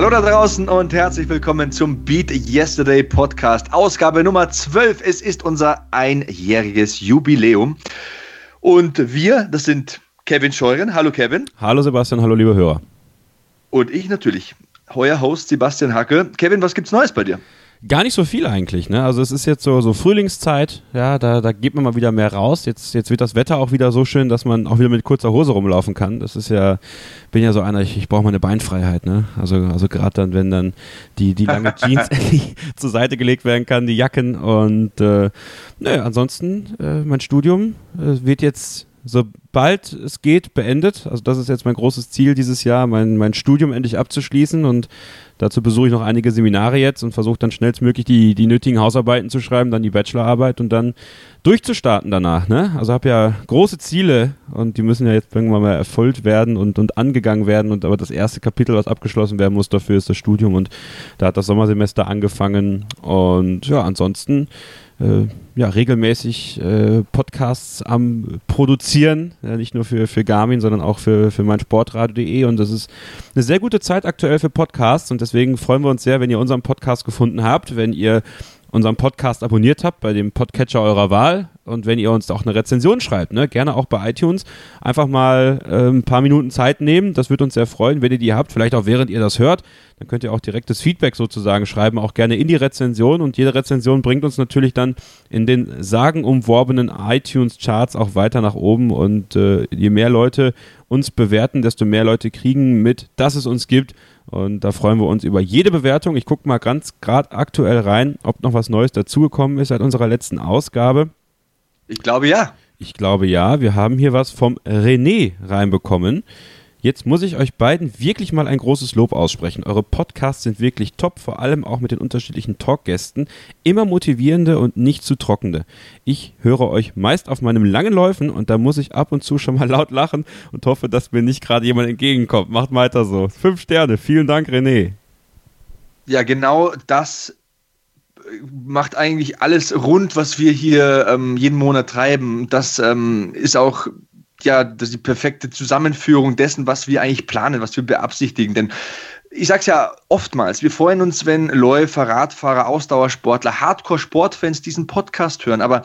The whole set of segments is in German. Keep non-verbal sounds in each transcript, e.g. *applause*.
Hallo da draußen und herzlich willkommen zum Beat Yesterday Podcast, Ausgabe Nummer 12. Es ist unser einjähriges Jubiläum. Und wir, das sind Kevin Scheuren. Hallo Kevin. Hallo Sebastian, hallo liebe Hörer. Und ich natürlich, euer Host Sebastian Hacke. Kevin, was gibt's Neues bei dir? Gar nicht so viel eigentlich, ne? Also es ist jetzt so, so Frühlingszeit, ja, da, da geht man mal wieder mehr raus. Jetzt, jetzt wird das Wetter auch wieder so schön, dass man auch wieder mit kurzer Hose rumlaufen kann. Das ist ja, bin ja so einer, ich, ich brauche meine Beinfreiheit, ne? Also, also gerade dann, wenn dann die, die lange *laughs* Jeans *laughs* zur Seite gelegt werden kann, die Jacken und äh, naja, ansonsten, äh, mein Studium äh, wird jetzt sobald es geht, beendet. Also das ist jetzt mein großes Ziel dieses Jahr, mein, mein Studium endlich abzuschließen und dazu besuche ich noch einige Seminare jetzt und versuche dann schnellstmöglich die, die nötigen Hausarbeiten zu schreiben, dann die Bachelorarbeit und dann durchzustarten danach. Ne? Also habe ja große Ziele und die müssen ja jetzt irgendwann mal erfüllt werden und, und angegangen werden und aber das erste Kapitel, was abgeschlossen werden muss, dafür ist das Studium und da hat das Sommersemester angefangen und ja, ansonsten äh, ja, regelmäßig äh, Podcasts am Produzieren, ja, nicht nur für, für Garmin, sondern auch für, für mein Sportradio.de und das ist eine sehr gute Zeit aktuell für Podcasts. Und deswegen freuen wir uns sehr, wenn ihr unseren Podcast gefunden habt, wenn ihr unseren Podcast abonniert habt bei dem Podcatcher eurer Wahl und wenn ihr uns auch eine Rezension schreibt, ne, gerne auch bei iTunes, einfach mal äh, ein paar Minuten Zeit nehmen. Das würde uns sehr freuen, wenn ihr die habt, vielleicht auch während ihr das hört. Dann könnt ihr auch direktes Feedback sozusagen schreiben, auch gerne in die Rezension. Und jede Rezension bringt uns natürlich dann in den sagenumworbenen iTunes-Charts auch weiter nach oben. Und äh, je mehr Leute uns bewerten, desto mehr Leute kriegen mit, dass es uns gibt. Und da freuen wir uns über jede Bewertung. Ich gucke mal ganz gerade aktuell rein, ob noch was Neues dazugekommen ist seit unserer letzten Ausgabe. Ich glaube ja. Ich glaube ja. Wir haben hier was vom René reinbekommen. Jetzt muss ich euch beiden wirklich mal ein großes Lob aussprechen. Eure Podcasts sind wirklich top, vor allem auch mit den unterschiedlichen Talkgästen. Immer motivierende und nicht zu trockene. Ich höre euch meist auf meinem langen Läufen und da muss ich ab und zu schon mal *laughs* laut lachen und hoffe, dass mir nicht gerade jemand entgegenkommt. Macht weiter so. Fünf Sterne. Vielen Dank, René. Ja, genau das macht eigentlich alles rund, was wir hier ähm, jeden Monat treiben. Das ähm, ist auch ja die perfekte Zusammenführung dessen, was wir eigentlich planen, was wir beabsichtigen. Denn ich sag's ja oftmals, wir freuen uns, wenn Läufer, Radfahrer, Ausdauersportler, Hardcore-Sportfans diesen Podcast hören, aber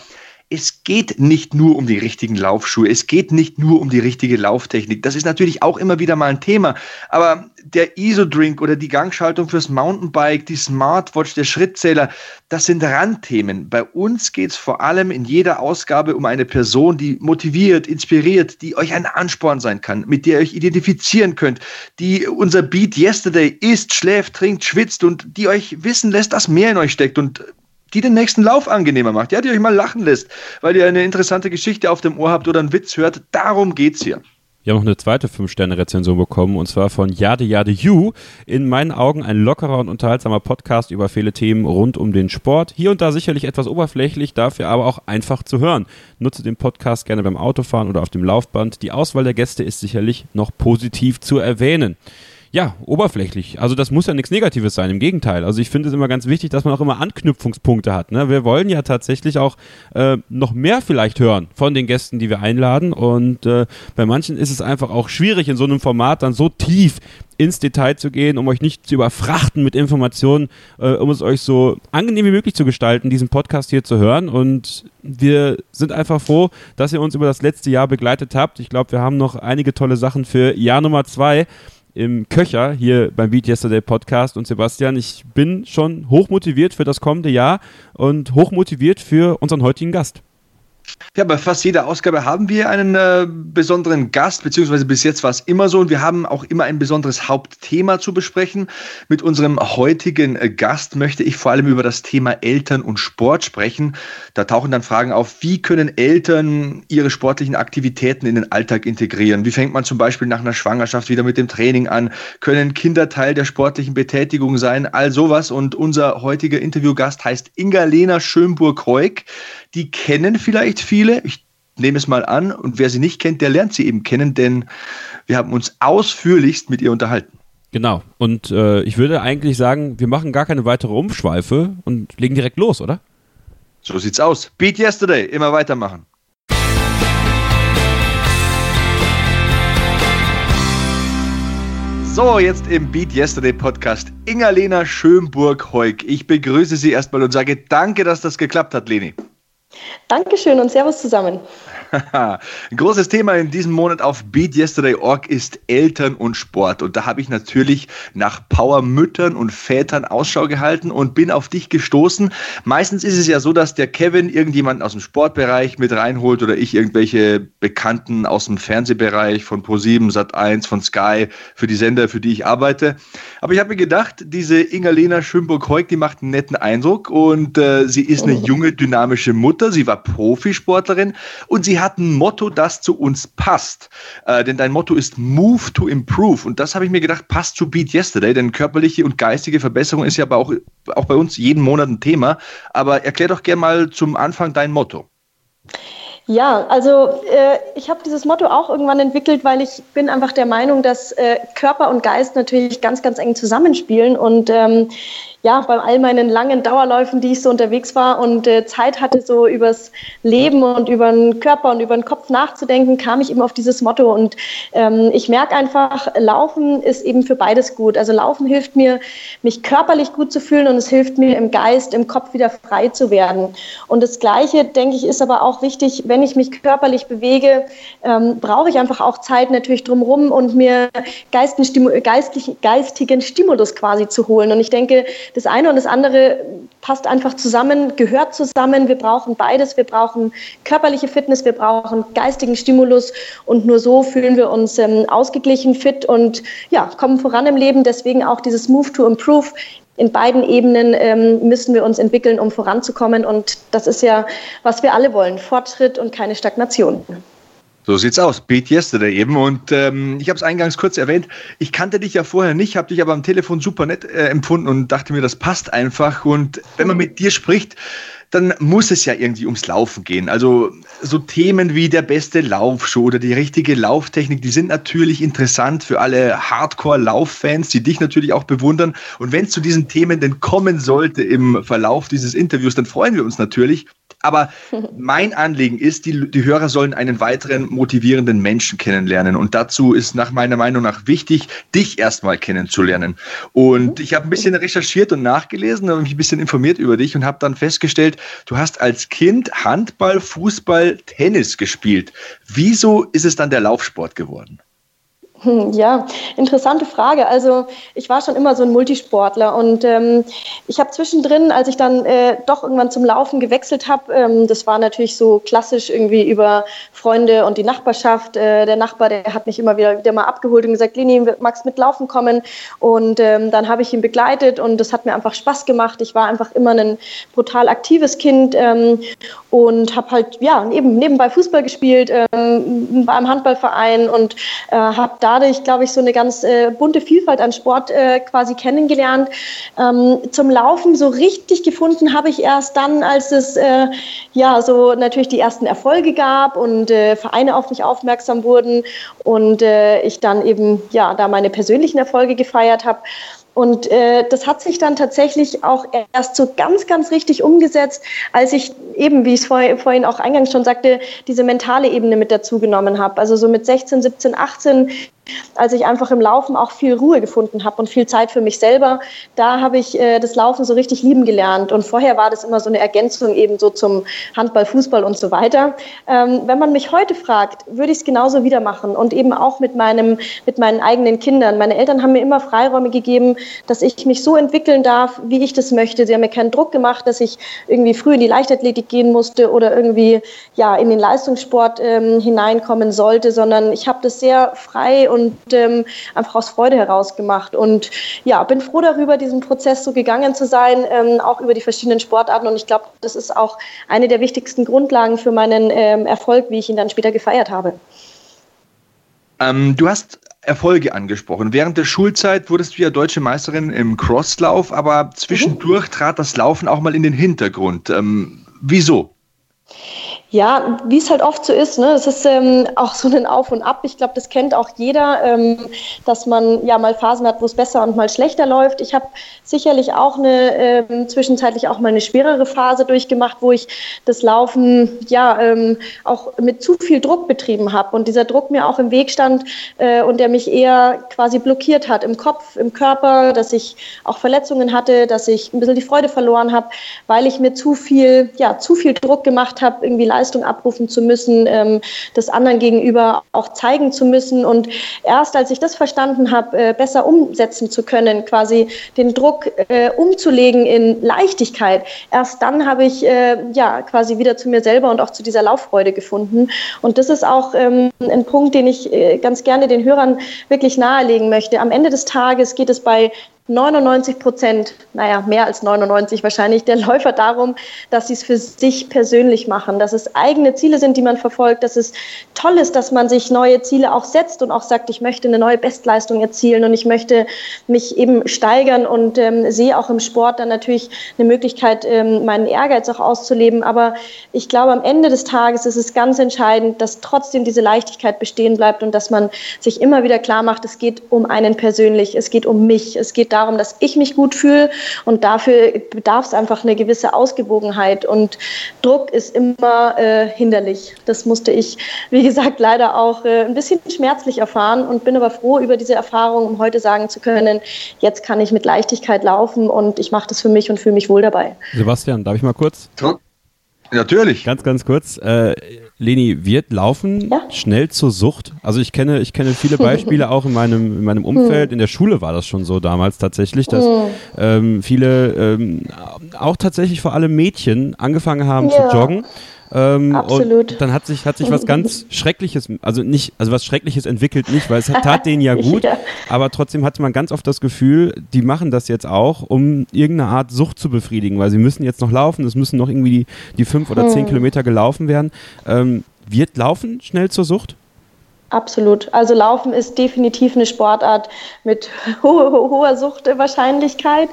es geht nicht nur um die richtigen Laufschuhe, es geht nicht nur um die richtige Lauftechnik. Das ist natürlich auch immer wieder mal ein Thema, aber der ISO-Drink oder die Gangschaltung fürs Mountainbike, die Smartwatch, der Schrittzähler, das sind Randthemen. Bei uns geht es vor allem in jeder Ausgabe um eine Person, die motiviert, inspiriert, die euch ein Ansporn sein kann, mit der ihr euch identifizieren könnt, die unser Beat Yesterday isst, schläft, trinkt, schwitzt und die euch wissen lässt, dass mehr in euch steckt und die den nächsten Lauf angenehmer macht, ja, die euch mal lachen lässt, weil ihr eine interessante Geschichte auf dem Ohr habt oder einen Witz hört. Darum geht's hier. Wir haben noch eine zweite 5-Sterne-Rezension bekommen und zwar von Jade Jade You. In meinen Augen ein lockerer und unterhaltsamer Podcast über viele Themen rund um den Sport. Hier und da sicherlich etwas oberflächlich, dafür aber auch einfach zu hören. Nutze den Podcast gerne beim Autofahren oder auf dem Laufband. Die Auswahl der Gäste ist sicherlich noch positiv zu erwähnen ja, oberflächlich. Also das muss ja nichts Negatives sein, im Gegenteil. Also ich finde es immer ganz wichtig, dass man auch immer Anknüpfungspunkte hat. Ne? Wir wollen ja tatsächlich auch äh, noch mehr vielleicht hören von den Gästen, die wir einladen. Und äh, bei manchen ist es einfach auch schwierig, in so einem Format dann so tief ins Detail zu gehen, um euch nicht zu überfrachten mit Informationen, äh, um es euch so angenehm wie möglich zu gestalten, diesen Podcast hier zu hören. Und wir sind einfach froh, dass ihr uns über das letzte Jahr begleitet habt. Ich glaube, wir haben noch einige tolle Sachen für Jahr Nummer zwei im Köcher hier beim Beat Yesterday Podcast. Und Sebastian, ich bin schon hochmotiviert für das kommende Jahr und hochmotiviert für unseren heutigen Gast. Ja, bei fast jeder Ausgabe haben wir einen äh, besonderen Gast, beziehungsweise bis jetzt war es immer so und wir haben auch immer ein besonderes Hauptthema zu besprechen. Mit unserem heutigen äh, Gast möchte ich vor allem über das Thema Eltern und Sport sprechen. Da tauchen dann Fragen auf, wie können Eltern ihre sportlichen Aktivitäten in den Alltag integrieren? Wie fängt man zum Beispiel nach einer Schwangerschaft wieder mit dem Training an? Können Kinder Teil der sportlichen Betätigung sein? All sowas und unser heutiger Interviewgast heißt Inga-Lena Schönburg-Heuk die kennen vielleicht viele. Ich nehme es mal an. Und wer sie nicht kennt, der lernt sie eben kennen, denn wir haben uns ausführlichst mit ihr unterhalten. Genau. Und äh, ich würde eigentlich sagen, wir machen gar keine weitere Umschweife und legen direkt los, oder? So sieht's aus. Beat Yesterday. Immer weitermachen. So, jetzt im Beat Yesterday Podcast Inga-Lena Schönburg-Heuk. Ich begrüße Sie erstmal und sage danke, dass das geklappt hat, Leni. Dankeschön und Servus zusammen. Ein *laughs* großes Thema in diesem Monat auf BeatYesterday.org ist Eltern und Sport. Und da habe ich natürlich nach Powermüttern und Vätern Ausschau gehalten und bin auf dich gestoßen. Meistens ist es ja so, dass der Kevin irgendjemanden aus dem Sportbereich mit reinholt oder ich irgendwelche Bekannten aus dem Fernsehbereich von Pro7, Sat1, von Sky für die Sender, für die ich arbeite. Aber ich habe mir gedacht, diese Inga-Lena Schönburg-Heuk, die macht einen netten Eindruck und äh, sie ist eine *laughs* junge, dynamische Mutter. Sie war Profisportlerin und sie hat ein Motto, das zu uns passt. Äh, denn dein Motto ist Move to Improve. Und das habe ich mir gedacht, passt zu Beat Yesterday, denn körperliche und geistige Verbesserung ist ja auch, auch bei uns jeden Monat ein Thema. Aber erklär doch gerne mal zum Anfang dein Motto. Ja, also äh, ich habe dieses Motto auch irgendwann entwickelt, weil ich bin einfach der Meinung, dass äh, Körper und Geist natürlich ganz, ganz eng zusammenspielen und ähm, ja, bei all meinen langen Dauerläufen, die ich so unterwegs war und äh, Zeit hatte, so übers Leben und über den Körper und über den Kopf nachzudenken, kam ich eben auf dieses Motto. Und ähm, ich merke einfach, Laufen ist eben für beides gut. Also Laufen hilft mir, mich körperlich gut zu fühlen und es hilft mir im Geist, im Kopf wieder frei zu werden. Und das Gleiche, denke ich, ist aber auch wichtig, wenn ich mich körperlich bewege, ähm, brauche ich einfach auch Zeit natürlich drumherum und mir geistlichen, geistigen Stimulus quasi zu holen. Und ich denke, das eine und das andere passt einfach zusammen, gehört zusammen. Wir brauchen beides. Wir brauchen körperliche Fitness, wir brauchen geistigen Stimulus und nur so fühlen wir uns ähm, ausgeglichen, fit und ja, kommen voran im Leben. Deswegen auch dieses Move to Improve. In beiden Ebenen ähm, müssen wir uns entwickeln, um voranzukommen. Und das ist ja, was wir alle wollen. Fortschritt und keine Stagnation. So sieht's aus. Beat Yesterday eben. Und ähm, ich habe es eingangs kurz erwähnt. Ich kannte dich ja vorher nicht, habe dich aber am Telefon super nett äh, empfunden und dachte mir, das passt einfach. Und wenn man mit dir spricht, dann muss es ja irgendwie ums Laufen gehen. Also so Themen wie der beste Laufschuh oder die richtige Lauftechnik, die sind natürlich interessant für alle Hardcore-Lauffans, die dich natürlich auch bewundern. Und wenn es zu diesen Themen denn kommen sollte im Verlauf dieses Interviews, dann freuen wir uns natürlich. Aber *laughs* mein Anliegen ist, die, die Hörer sollen einen weiteren motivierenden Menschen kennenlernen. Und dazu ist nach meiner Meinung nach wichtig, dich erstmal kennenzulernen. Und ich habe ein bisschen recherchiert und nachgelesen, habe mich ein bisschen informiert über dich und habe dann festgestellt, du hast als Kind Handball, Fußball, Tennis gespielt. Wieso ist es dann der Laufsport geworden? Hm, ja, interessante Frage. Also ich war schon immer so ein Multisportler und ähm, ich habe zwischendrin, als ich dann äh, doch irgendwann zum Laufen gewechselt habe, ähm, das war natürlich so klassisch irgendwie über Freunde und die Nachbarschaft. Äh, der Nachbar, der hat mich immer wieder, wieder mal abgeholt und gesagt, Lini, magst mit Laufen kommen? Und ähm, dann habe ich ihn begleitet und das hat mir einfach Spaß gemacht. Ich war einfach immer ein brutal aktives Kind ähm, und habe halt ja eben nebenbei Fußball gespielt, ähm, war im Handballverein und äh, habe dadurch, glaube ich, so eine ganz äh, bunte Vielfalt an Sport äh, quasi kennengelernt. Ähm, zum Laufen so richtig gefunden habe ich erst dann, als es äh, ja so natürlich die ersten Erfolge gab und äh, Vereine auf mich aufmerksam wurden und äh, ich dann eben ja da meine persönlichen Erfolge gefeiert habe. Und äh, das hat sich dann tatsächlich auch erst so ganz, ganz richtig umgesetzt, als ich eben, wie ich es vor, vorhin auch eingangs schon sagte, diese mentale Ebene mit dazu genommen habe. Also so mit 16, 17, 18 als ich einfach im Laufen auch viel Ruhe gefunden habe und viel Zeit für mich selber, da habe ich äh, das Laufen so richtig lieben gelernt. Und vorher war das immer so eine Ergänzung eben so zum Handball, Fußball und so weiter. Ähm, wenn man mich heute fragt, würde ich es genauso wieder machen und eben auch mit meinem, mit meinen eigenen Kindern. Meine Eltern haben mir immer Freiräume gegeben, dass ich mich so entwickeln darf, wie ich das möchte. Sie haben mir keinen Druck gemacht, dass ich irgendwie früh in die Leichtathletik gehen musste oder irgendwie ja in den Leistungssport ähm, hineinkommen sollte, sondern ich habe das sehr frei und ähm, einfach aus Freude heraus gemacht. Und ja, bin froh darüber, diesen Prozess so gegangen zu sein, ähm, auch über die verschiedenen Sportarten. Und ich glaube, das ist auch eine der wichtigsten Grundlagen für meinen ähm, Erfolg, wie ich ihn dann später gefeiert habe. Ähm, du hast Erfolge angesprochen. Während der Schulzeit wurdest du ja deutsche Meisterin im Crosslauf, aber zwischendurch mhm. trat das Laufen auch mal in den Hintergrund. Ähm, wieso? Ja, wie es halt oft so ist, ne? Das ist ähm, auch so ein Auf und Ab. Ich glaube, das kennt auch jeder, ähm, dass man ja mal Phasen hat, wo es besser und mal schlechter läuft. Ich habe sicherlich auch eine ähm, zwischenzeitlich auch mal eine schwerere Phase durchgemacht, wo ich das Laufen ja ähm, auch mit zu viel Druck betrieben habe und dieser Druck mir auch im Weg stand äh, und der mich eher quasi blockiert hat im Kopf, im Körper, dass ich auch Verletzungen hatte, dass ich ein bisschen die Freude verloren habe, weil ich mir zu viel ja zu viel Druck gemacht habe, irgendwie Leistung Leistung abrufen zu müssen, ähm, das anderen gegenüber auch zeigen zu müssen. Und erst als ich das verstanden habe, äh, besser umsetzen zu können, quasi den Druck äh, umzulegen in Leichtigkeit, erst dann habe ich äh, ja quasi wieder zu mir selber und auch zu dieser Lauffreude gefunden. Und das ist auch ähm, ein Punkt, den ich äh, ganz gerne den Hörern wirklich nahelegen möchte. Am Ende des Tages geht es bei 99 Prozent, naja, mehr als 99 wahrscheinlich, der *laughs* Läufer darum, dass sie es für sich persönlich machen, dass es eigene Ziele sind, die man verfolgt, dass es toll ist, dass man sich neue Ziele auch setzt und auch sagt, ich möchte eine neue Bestleistung erzielen und ich möchte mich eben steigern und ähm, sehe auch im Sport dann natürlich eine Möglichkeit, ähm, meinen Ehrgeiz auch auszuleben. Aber ich glaube, am Ende des Tages ist es ganz entscheidend, dass trotzdem diese Leichtigkeit bestehen bleibt und dass man sich immer wieder klar macht, es geht um einen persönlich, es geht um mich, es geht darum, dass ich mich gut fühle und dafür bedarf es einfach eine gewisse Ausgewogenheit und Druck ist immer äh, hinderlich. Das musste ich, wie gesagt, leider auch äh, ein bisschen schmerzlich erfahren und bin aber froh über diese Erfahrung, um heute sagen zu können, jetzt kann ich mit Leichtigkeit laufen und ich mache das für mich und fühle mich wohl dabei. Sebastian, darf ich mal kurz? Natürlich. Ganz, ganz kurz. Äh, Leni, wird Laufen ja? schnell zur Sucht? Also ich kenne, ich kenne viele Beispiele auch in meinem, in meinem Umfeld. *laughs* In der Schule war das schon so damals tatsächlich, dass hm. ähm, viele, ähm, auch tatsächlich vor allem Mädchen, angefangen haben ja. zu joggen ähm, Absolut. Und dann hat sich, hat sich was ganz *laughs* Schreckliches, also nicht, also was Schreckliches entwickelt nicht, weil es tat denen ja *laughs* gut, ja. aber trotzdem hatte man ganz oft das Gefühl, die machen das jetzt auch, um irgendeine Art Sucht zu befriedigen, weil sie müssen jetzt noch laufen, es müssen noch irgendwie die, die fünf oder zehn hm. Kilometer gelaufen werden. Ähm, wird Laufen schnell zur Sucht? Absolut. Also Laufen ist definitiv eine Sportart mit *laughs* ho hoher Suchtwahrscheinlichkeit.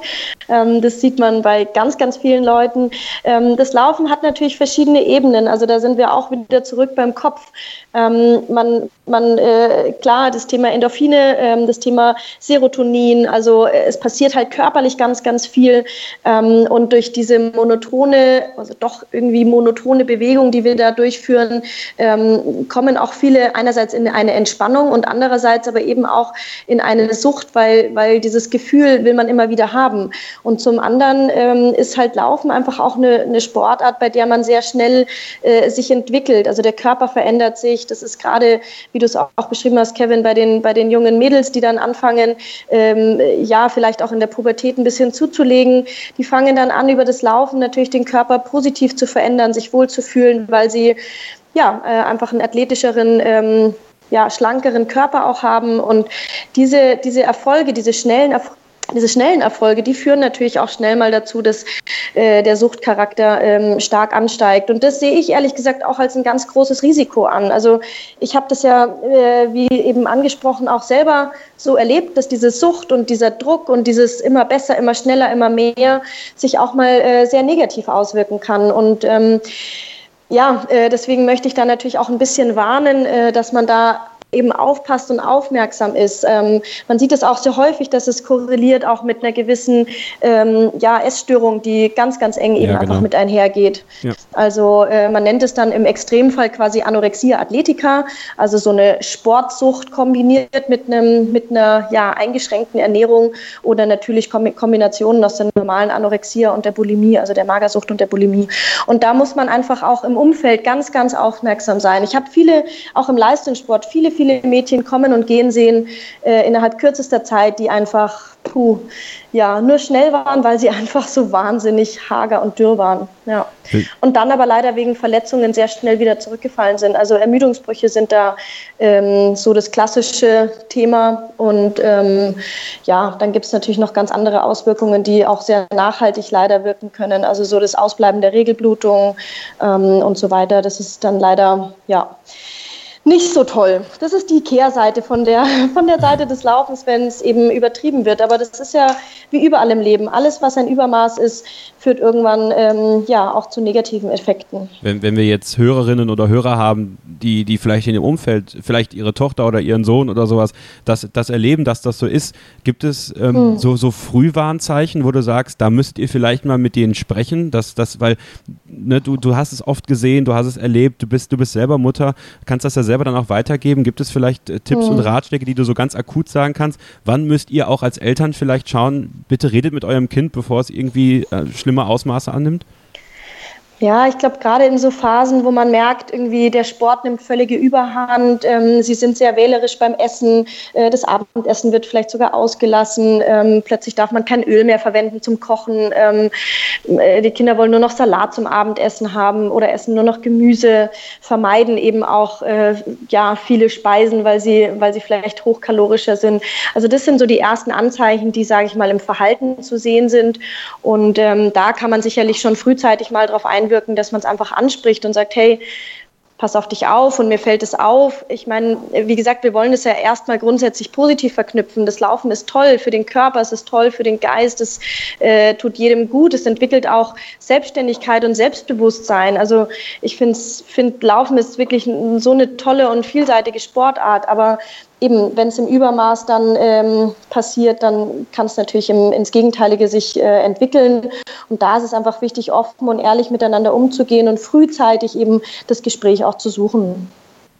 Ähm, das sieht man bei ganz, ganz vielen Leuten. Ähm, das Laufen hat natürlich verschiedene Ebenen. Also da sind wir auch wieder zurück beim Kopf. Ähm, man, man äh, klar, das Thema Endorphine, das Thema Serotonin, also äh, es passiert halt körperlich ganz, ganz viel. Und durch diese monotone, also doch irgendwie monotone Bewegung, die wir da durchführen, kommen auch viele einerseits in eine Entspannung und andererseits aber eben auch in eine Sucht, weil, weil dieses Gefühl will man immer wieder haben. Und zum anderen ähm, ist halt Laufen einfach auch eine, eine Sportart, bei der man sehr schnell äh, sich entwickelt. Also der Körper verändert sich. Das ist gerade, wie du es auch beschrieben hast, Kevin, bei den, bei den jungen Mädels, die dann anfangen, ähm, ja, vielleicht auch in der Pubertät ein bisschen zuzulegen. Die fangen dann an, über das Laufen natürlich den Körper positiv zu verändern, sich wohlzufühlen, weil sie ja, äh, einfach einen athletischeren ähm, ja, schlankeren Körper auch haben. Und diese, diese Erfolge, diese schnellen Erfolge, diese schnellen Erfolge, die führen natürlich auch schnell mal dazu, dass äh, der Suchtcharakter ähm, stark ansteigt. Und das sehe ich ehrlich gesagt auch als ein ganz großes Risiko an. Also ich habe das ja, äh, wie eben angesprochen, auch selber so erlebt, dass diese Sucht und dieser Druck und dieses immer besser, immer schneller, immer mehr sich auch mal äh, sehr negativ auswirken kann. Und ähm, ja, äh, deswegen möchte ich da natürlich auch ein bisschen warnen, äh, dass man da eben aufpasst und aufmerksam ist. Ähm, man sieht es auch sehr häufig, dass es korreliert auch mit einer gewissen ähm, ja, Essstörung, die ganz, ganz eng eben ja, genau. einfach mit einhergeht. Ja. Also äh, man nennt es dann im Extremfall quasi Anorexia athletica, also so eine Sportsucht kombiniert mit einem mit einer ja, eingeschränkten Ernährung oder natürlich Kombinationen aus der normalen Anorexia und der Bulimie, also der Magersucht und der Bulimie. Und da muss man einfach auch im Umfeld ganz, ganz aufmerksam sein. Ich habe viele, auch im Leistungssport, viele, viele viele Mädchen kommen und gehen sehen äh, innerhalb kürzester Zeit, die einfach puh, ja, nur schnell waren, weil sie *laughs* einfach so wahnsinnig hager und dürr waren. Ja. Und dann aber leider wegen Verletzungen sehr schnell wieder zurückgefallen sind. Also Ermüdungsbrüche sind da ähm, so das klassische Thema. Und ähm, ja, dann gibt es natürlich noch ganz andere Auswirkungen, die auch sehr nachhaltig leider wirken können. Also so das Ausbleiben der Regelblutung ähm, und so weiter. Das ist dann leider, ja nicht so toll. Das ist die Kehrseite von der, *laughs* von der Seite des Laufens, wenn es eben übertrieben wird. Aber das ist ja wie überall im Leben. Alles, was ein Übermaß ist, führt irgendwann ähm, ja auch zu negativen Effekten. Wenn, wenn wir jetzt Hörerinnen oder Hörer haben, die, die vielleicht in ihrem Umfeld, vielleicht ihre Tochter oder ihren Sohn oder sowas, das, das erleben, dass das so ist, gibt es ähm, hm. so, so Frühwarnzeichen, wo du sagst, da müsst ihr vielleicht mal mit denen sprechen, dass das, weil ne, du, du hast es oft gesehen, du hast es erlebt, du bist, du bist selber Mutter, kannst das ja selber dann auch weitergeben. Gibt es vielleicht äh, Tipps hm. und Ratschläge, die du so ganz akut sagen kannst? Wann müsst ihr auch als Eltern vielleicht schauen, bitte redet mit eurem Kind, bevor es irgendwie äh, schlimm schlimme Ausmaße annimmt? Ja, ich glaube, gerade in so Phasen, wo man merkt, irgendwie der Sport nimmt völlige Überhand, ähm, sie sind sehr wählerisch beim Essen, äh, das Abendessen wird vielleicht sogar ausgelassen, ähm, plötzlich darf man kein Öl mehr verwenden zum Kochen, ähm, äh, die Kinder wollen nur noch Salat zum Abendessen haben oder essen nur noch Gemüse, vermeiden eben auch äh, ja, viele Speisen, weil sie, weil sie vielleicht hochkalorischer sind. Also das sind so die ersten Anzeichen, die, sage ich mal, im Verhalten zu sehen sind. Und ähm, da kann man sicherlich schon frühzeitig mal darauf einwirken, einwirken, dass man es einfach anspricht und sagt, hey, pass auf dich auf und mir fällt es auf. Ich meine, wie gesagt, wir wollen das ja erstmal grundsätzlich positiv verknüpfen. Das Laufen ist toll für den Körper, es ist toll für den Geist, es äh, tut jedem gut, es entwickelt auch Selbstständigkeit und Selbstbewusstsein. Also ich finde, find, Laufen ist wirklich so eine tolle und vielseitige Sportart, aber eben, wenn es im Übermaß dann ähm, passiert, dann kann es natürlich im, ins Gegenteilige sich äh, entwickeln. Und da ist es einfach wichtig, offen und ehrlich miteinander umzugehen und frühzeitig eben das Gespräch auch zu suchen.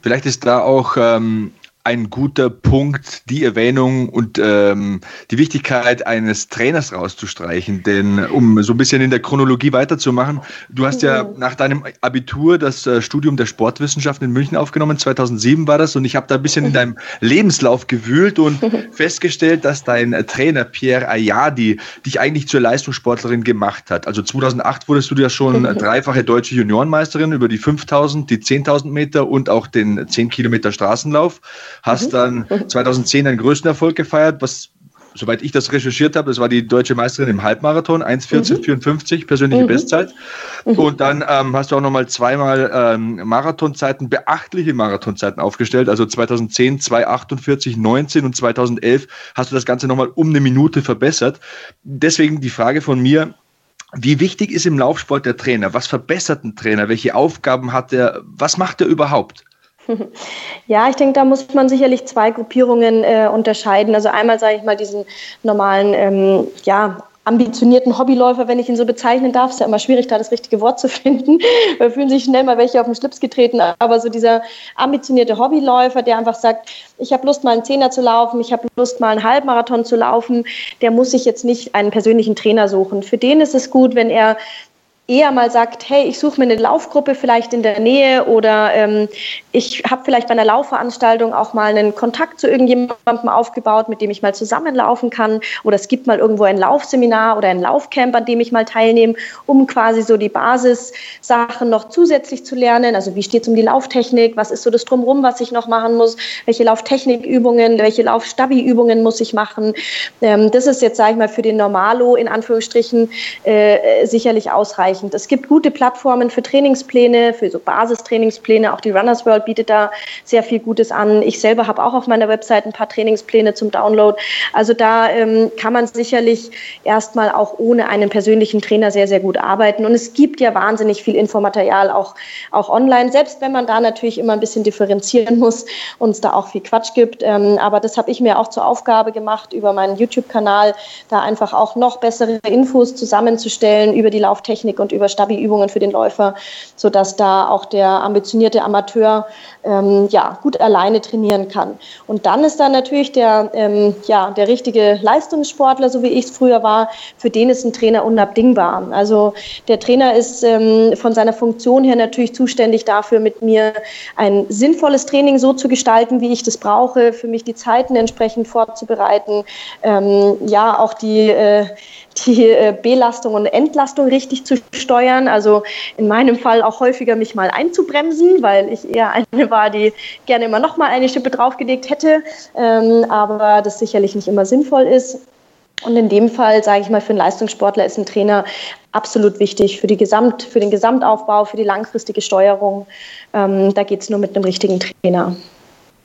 Vielleicht ist da auch ähm, ein guter Punkt, die Erwähnung und ähm, die Wichtigkeit eines Trainers rauszustreichen. Denn um so ein bisschen in der Chronologie weiterzumachen, du hast ja mhm. nach deinem Abitur das äh, Studium der Sportwissenschaften in München aufgenommen, 2007 war das, und ich habe da ein bisschen in mhm. deinem Lebenslauf gewühlt und *laughs* festgestellt, dass dein Trainer Pierre Ayadi dich eigentlich zur Leistungssportlerin gemacht hat. Also 2008 wurdest du ja schon *laughs* dreifache deutsche Juniorenmeisterin über die 5000, die 10.000 Meter und auch den 10 Kilometer Straßenlauf hast mhm. dann *laughs* 2010 deinen größten Erfolg gefeiert, was soweit ich das recherchiert habe, das war die deutsche Meisterin im Halbmarathon, 1,1454, mhm. persönliche mhm. Bestzeit. Mhm. Und dann ähm, hast du auch nochmal zweimal ähm, Marathonzeiten, beachtliche Marathonzeiten aufgestellt. Also 2010, 2,48, 19 und 2011 hast du das Ganze nochmal um eine Minute verbessert. Deswegen die Frage von mir, wie wichtig ist im Laufsport der Trainer? Was verbessert ein Trainer? Welche Aufgaben hat er? Was macht er überhaupt? *laughs* Ja, ich denke, da muss man sicherlich zwei Gruppierungen äh, unterscheiden. Also einmal sage ich mal diesen normalen, ähm, ja, ambitionierten Hobbyläufer, wenn ich ihn so bezeichnen darf. Ist ja immer schwierig, da das richtige Wort zu *laughs* finden. Da fühlen sich schnell mal welche auf den Schlips getreten. Aber so dieser ambitionierte Hobbyläufer, der einfach sagt, ich habe Lust, mal einen Zehner zu laufen, ich habe Lust, mal einen Halbmarathon zu laufen, der muss sich jetzt nicht einen persönlichen Trainer suchen. Für den ist es gut, wenn er eher mal sagt, hey, ich suche mir eine Laufgruppe vielleicht in der Nähe oder ähm, ich habe vielleicht bei einer Laufveranstaltung auch mal einen Kontakt zu irgendjemandem aufgebaut, mit dem ich mal zusammenlaufen kann oder es gibt mal irgendwo ein Laufseminar oder ein Laufcamp, an dem ich mal teilnehme, um quasi so die Basissachen noch zusätzlich zu lernen. Also wie steht es um die Lauftechnik, was ist so das Drumherum, was ich noch machen muss, welche Lauftechnikübungen, welche Laufstabi-Übungen muss ich machen. Ähm, das ist jetzt, sage ich mal, für den Normalo in Anführungsstrichen äh, sicherlich ausreichend ausreichend. Es gibt gute Plattformen für Trainingspläne, für so Basistrainingspläne. Auch die Runners World bietet da sehr viel Gutes an. Ich selber habe auch auf meiner Website ein paar Trainingspläne zum Download. Also da ähm, kann man sicherlich erstmal auch ohne einen persönlichen Trainer sehr, sehr gut arbeiten. Und es gibt ja wahnsinnig viel Infomaterial auch, auch online, selbst wenn man da natürlich immer ein bisschen differenzieren muss und es da auch viel Quatsch gibt. Ähm, aber das habe ich mir auch zur Aufgabe gemacht, über meinen YouTube-Kanal da einfach auch noch bessere Infos zusammenzustellen über die Lauftechnik und über Stabi-Übungen für den Läufer, sodass da auch der ambitionierte Amateur ähm, ja, gut alleine trainieren kann. Und dann ist da natürlich der, ähm, ja, der richtige Leistungssportler, so wie ich es früher war, für den ist ein Trainer unabdingbar. Also der Trainer ist ähm, von seiner Funktion her natürlich zuständig dafür, mit mir ein sinnvolles Training so zu gestalten, wie ich das brauche, für mich die Zeiten entsprechend vorzubereiten, ähm, ja, auch die äh, die äh, Belastung und Entlastung richtig zu steuern. Also in meinem Fall auch häufiger mich mal einzubremsen, weil ich eher eine war, die gerne immer noch mal eine Schippe draufgelegt hätte, ähm, aber das sicherlich nicht immer sinnvoll ist. Und in dem Fall, sage ich mal, für einen Leistungssportler ist ein Trainer absolut wichtig für, die Gesamt, für den Gesamtaufbau, für die langfristige Steuerung. Ähm, da geht es nur mit einem richtigen Trainer.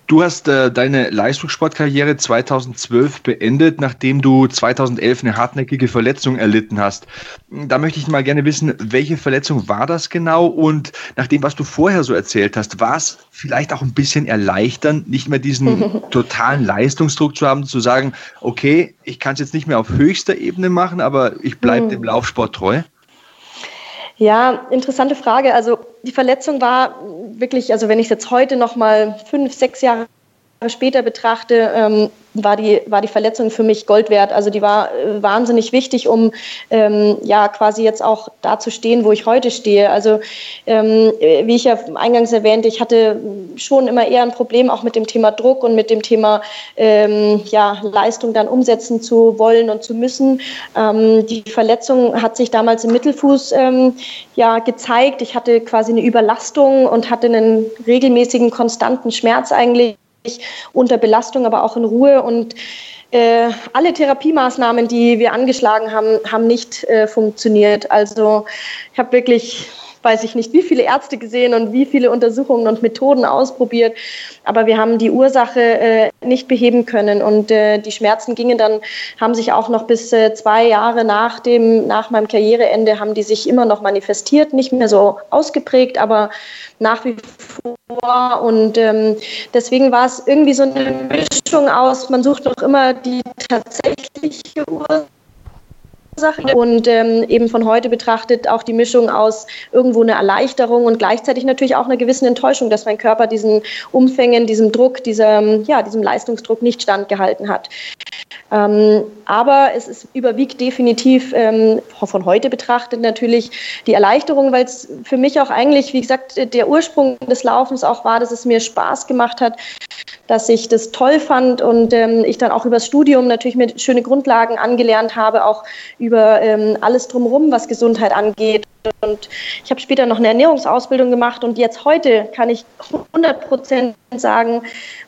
Du hast äh, deine Leistungssportkarriere 2012 beendet, nachdem du 2011 eine hartnäckige Verletzung erlitten hast. Da möchte ich mal gerne wissen, welche Verletzung war das genau? Und nach dem, was du vorher so erzählt hast, war es vielleicht auch ein bisschen erleichternd, nicht mehr diesen *laughs* totalen Leistungsdruck zu haben, zu sagen, okay, ich kann es jetzt nicht mehr auf höchster Ebene machen, aber ich bleibe mhm. dem Laufsport treu? Ja, interessante Frage. Also die Verletzung war wirklich, also wenn ich es jetzt heute noch mal fünf, sechs Jahre später betrachte, ähm, war die, war die Verletzung für mich Gold wert. Also die war äh, wahnsinnig wichtig, um ähm, ja quasi jetzt auch da zu stehen, wo ich heute stehe. Also ähm, wie ich ja eingangs erwähnte, ich hatte schon immer eher ein Problem auch mit dem Thema Druck und mit dem Thema ähm, ja, Leistung dann umsetzen zu wollen und zu müssen. Ähm, die Verletzung hat sich damals im Mittelfuß ähm, ja gezeigt. Ich hatte quasi eine Überlastung und hatte einen regelmäßigen, konstanten Schmerz eigentlich unter Belastung, aber auch in Ruhe. Und äh, alle Therapiemaßnahmen, die wir angeschlagen haben, haben nicht äh, funktioniert. Also ich habe wirklich weiß ich nicht, wie viele Ärzte gesehen und wie viele Untersuchungen und Methoden ausprobiert. Aber wir haben die Ursache äh, nicht beheben können. Und äh, die Schmerzen gingen dann, haben sich auch noch bis äh, zwei Jahre nach, dem, nach meinem Karriereende, haben die sich immer noch manifestiert. Nicht mehr so ausgeprägt, aber nach wie vor. Und ähm, deswegen war es irgendwie so eine Mischung aus, man sucht doch immer die tatsächliche Ursache Sache. Und ähm, eben von heute betrachtet auch die Mischung aus irgendwo eine Erleichterung und gleichzeitig natürlich auch einer gewissen Enttäuschung, dass mein Körper diesen Umfängen, diesem Druck, diesem, ja, diesem Leistungsdruck nicht standgehalten hat. Ähm, aber es ist, überwiegt definitiv ähm, von heute betrachtet natürlich die Erleichterung, weil es für mich auch eigentlich, wie gesagt, der Ursprung des Laufens auch war, dass es mir Spaß gemacht hat, dass ich das toll fand und ähm, ich dann auch übers Studium natürlich mir schöne Grundlagen angelernt habe, auch über ähm, alles drumherum, was Gesundheit angeht. Und ich habe später noch eine Ernährungsausbildung gemacht und jetzt heute kann ich 100 Prozent sagen,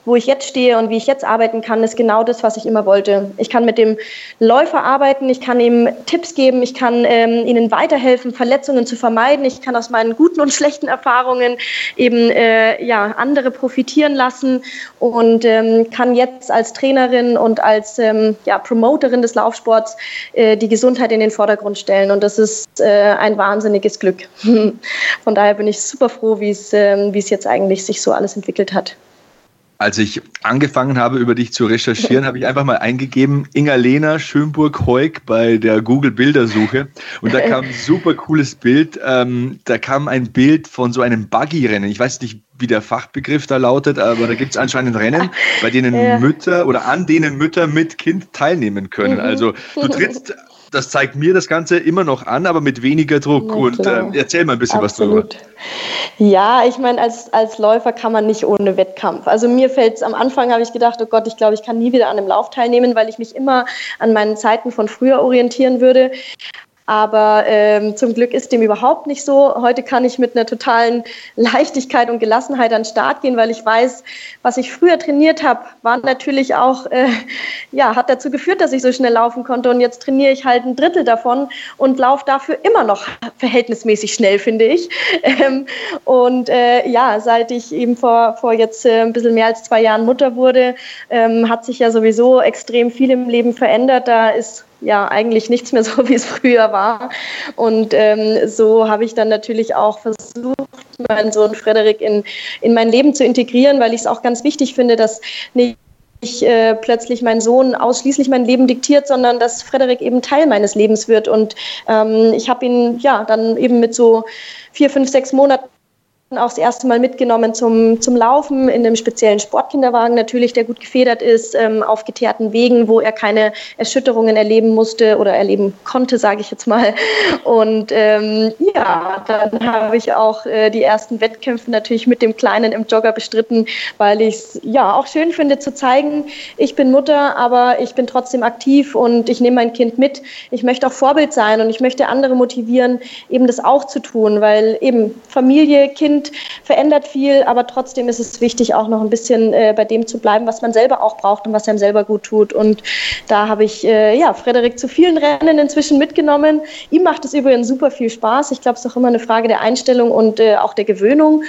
wo ich jetzt stehe und wie ich jetzt arbeiten kann, ist genau das, was ich immer wollte. Ich kann mit dem Läufer arbeiten, ich kann ihm Tipps geben, ich kann ähm, ihnen weiterhelfen, Verletzungen zu vermeiden. Ich kann aus meinen guten und schlechten Erfahrungen eben äh, ja, andere profitieren lassen und ähm, kann jetzt als Trainerin und als ähm, ja, Promoterin des Laufsports äh, die Gesundheit in den Vordergrund stellen. Und das ist äh, ein wahnsinniges Glück. *laughs* Von daher bin ich super froh, wie es ähm, jetzt eigentlich sich so alles entwickelt hat als ich angefangen habe, über dich zu recherchieren, *laughs* habe ich einfach mal eingegeben, Inga-Lena Schönburg-Heuk bei der Google-Bildersuche. Und da *laughs* kam ein super cooles Bild. Ähm, da kam ein Bild von so einem Buggy-Rennen. Ich weiß nicht, wie der Fachbegriff da lautet, aber da gibt es anscheinend Rennen, bei denen ja. Mütter oder an denen Mütter mit Kind teilnehmen können. Mhm. Also du trittst das zeigt mir das Ganze immer noch an, aber mit weniger Druck. und äh, erzähl mal ein bisschen Absolut. was darüber. Ja, ich meine, als, als Läufer kann man nicht ohne Wettkampf. Also mir fällt es am Anfang, habe ich gedacht, oh Gott, ich glaube, ich kann nie wieder an einem Lauf teilnehmen, weil ich mich immer an meinen Zeiten von früher orientieren würde. Aber ähm, zum Glück ist dem überhaupt nicht so. Heute kann ich mit einer totalen *laughs* Leichtigkeit und Gelassenheit an den Start gehen, weil ich weiß, was ich früher trainiert habe, war natürlich auch, äh, *laughs* ja, hat dazu geführt, dass ich so schnell laufen konnte. Und jetzt trainiere ich halt ein Drittel davon und laufe dafür immer noch *laughs* verhältnismäßig schnell, finde ich. Ähm, und äh, ja, seit ich eben vor, vor jetzt äh, ein bisschen mehr als zwei Jahren Mutter wurde, ähm, hat sich ja sowieso extrem viel im Leben verändert. Da ist ja eigentlich nichts mehr *laughs* so, wie es früher war. Und ähm, so habe ich dann natürlich auch versucht, meinen Sohn Frederik in, in mein Leben zu integrieren, weil ich es auch ganz wichtig finde, dass nicht ich äh, plötzlich mein Sohn ausschließlich mein Leben diktiert, sondern dass Frederik eben Teil meines Lebens wird. Und ähm, ich habe ihn ja dann eben mit so vier, fünf, sechs Monaten auch das erste Mal mitgenommen zum, zum Laufen in einem speziellen Sportkinderwagen natürlich, der gut gefedert ist, ähm, auf geteerten Wegen, wo er keine Erschütterungen erleben musste oder erleben konnte, sage ich jetzt mal. Und ähm, ja, dann habe ich auch äh, die ersten Wettkämpfe natürlich mit dem Kleinen im Jogger bestritten, weil ich es ja auch schön finde zu zeigen, ich bin Mutter, aber ich bin trotzdem aktiv und ich nehme mein Kind mit. Ich möchte auch Vorbild sein und ich möchte andere motivieren, eben das auch zu tun, weil eben Familie, Kind, Wind verändert viel, aber trotzdem ist es wichtig, auch noch ein bisschen äh, bei dem zu bleiben, was man selber auch braucht und was einem selber gut tut. Und da habe ich äh, ja Frederik zu vielen Rennen inzwischen mitgenommen. Ihm macht es übrigens super viel Spaß. Ich glaube, es ist auch immer eine Frage der Einstellung und äh, auch der Gewöhnung.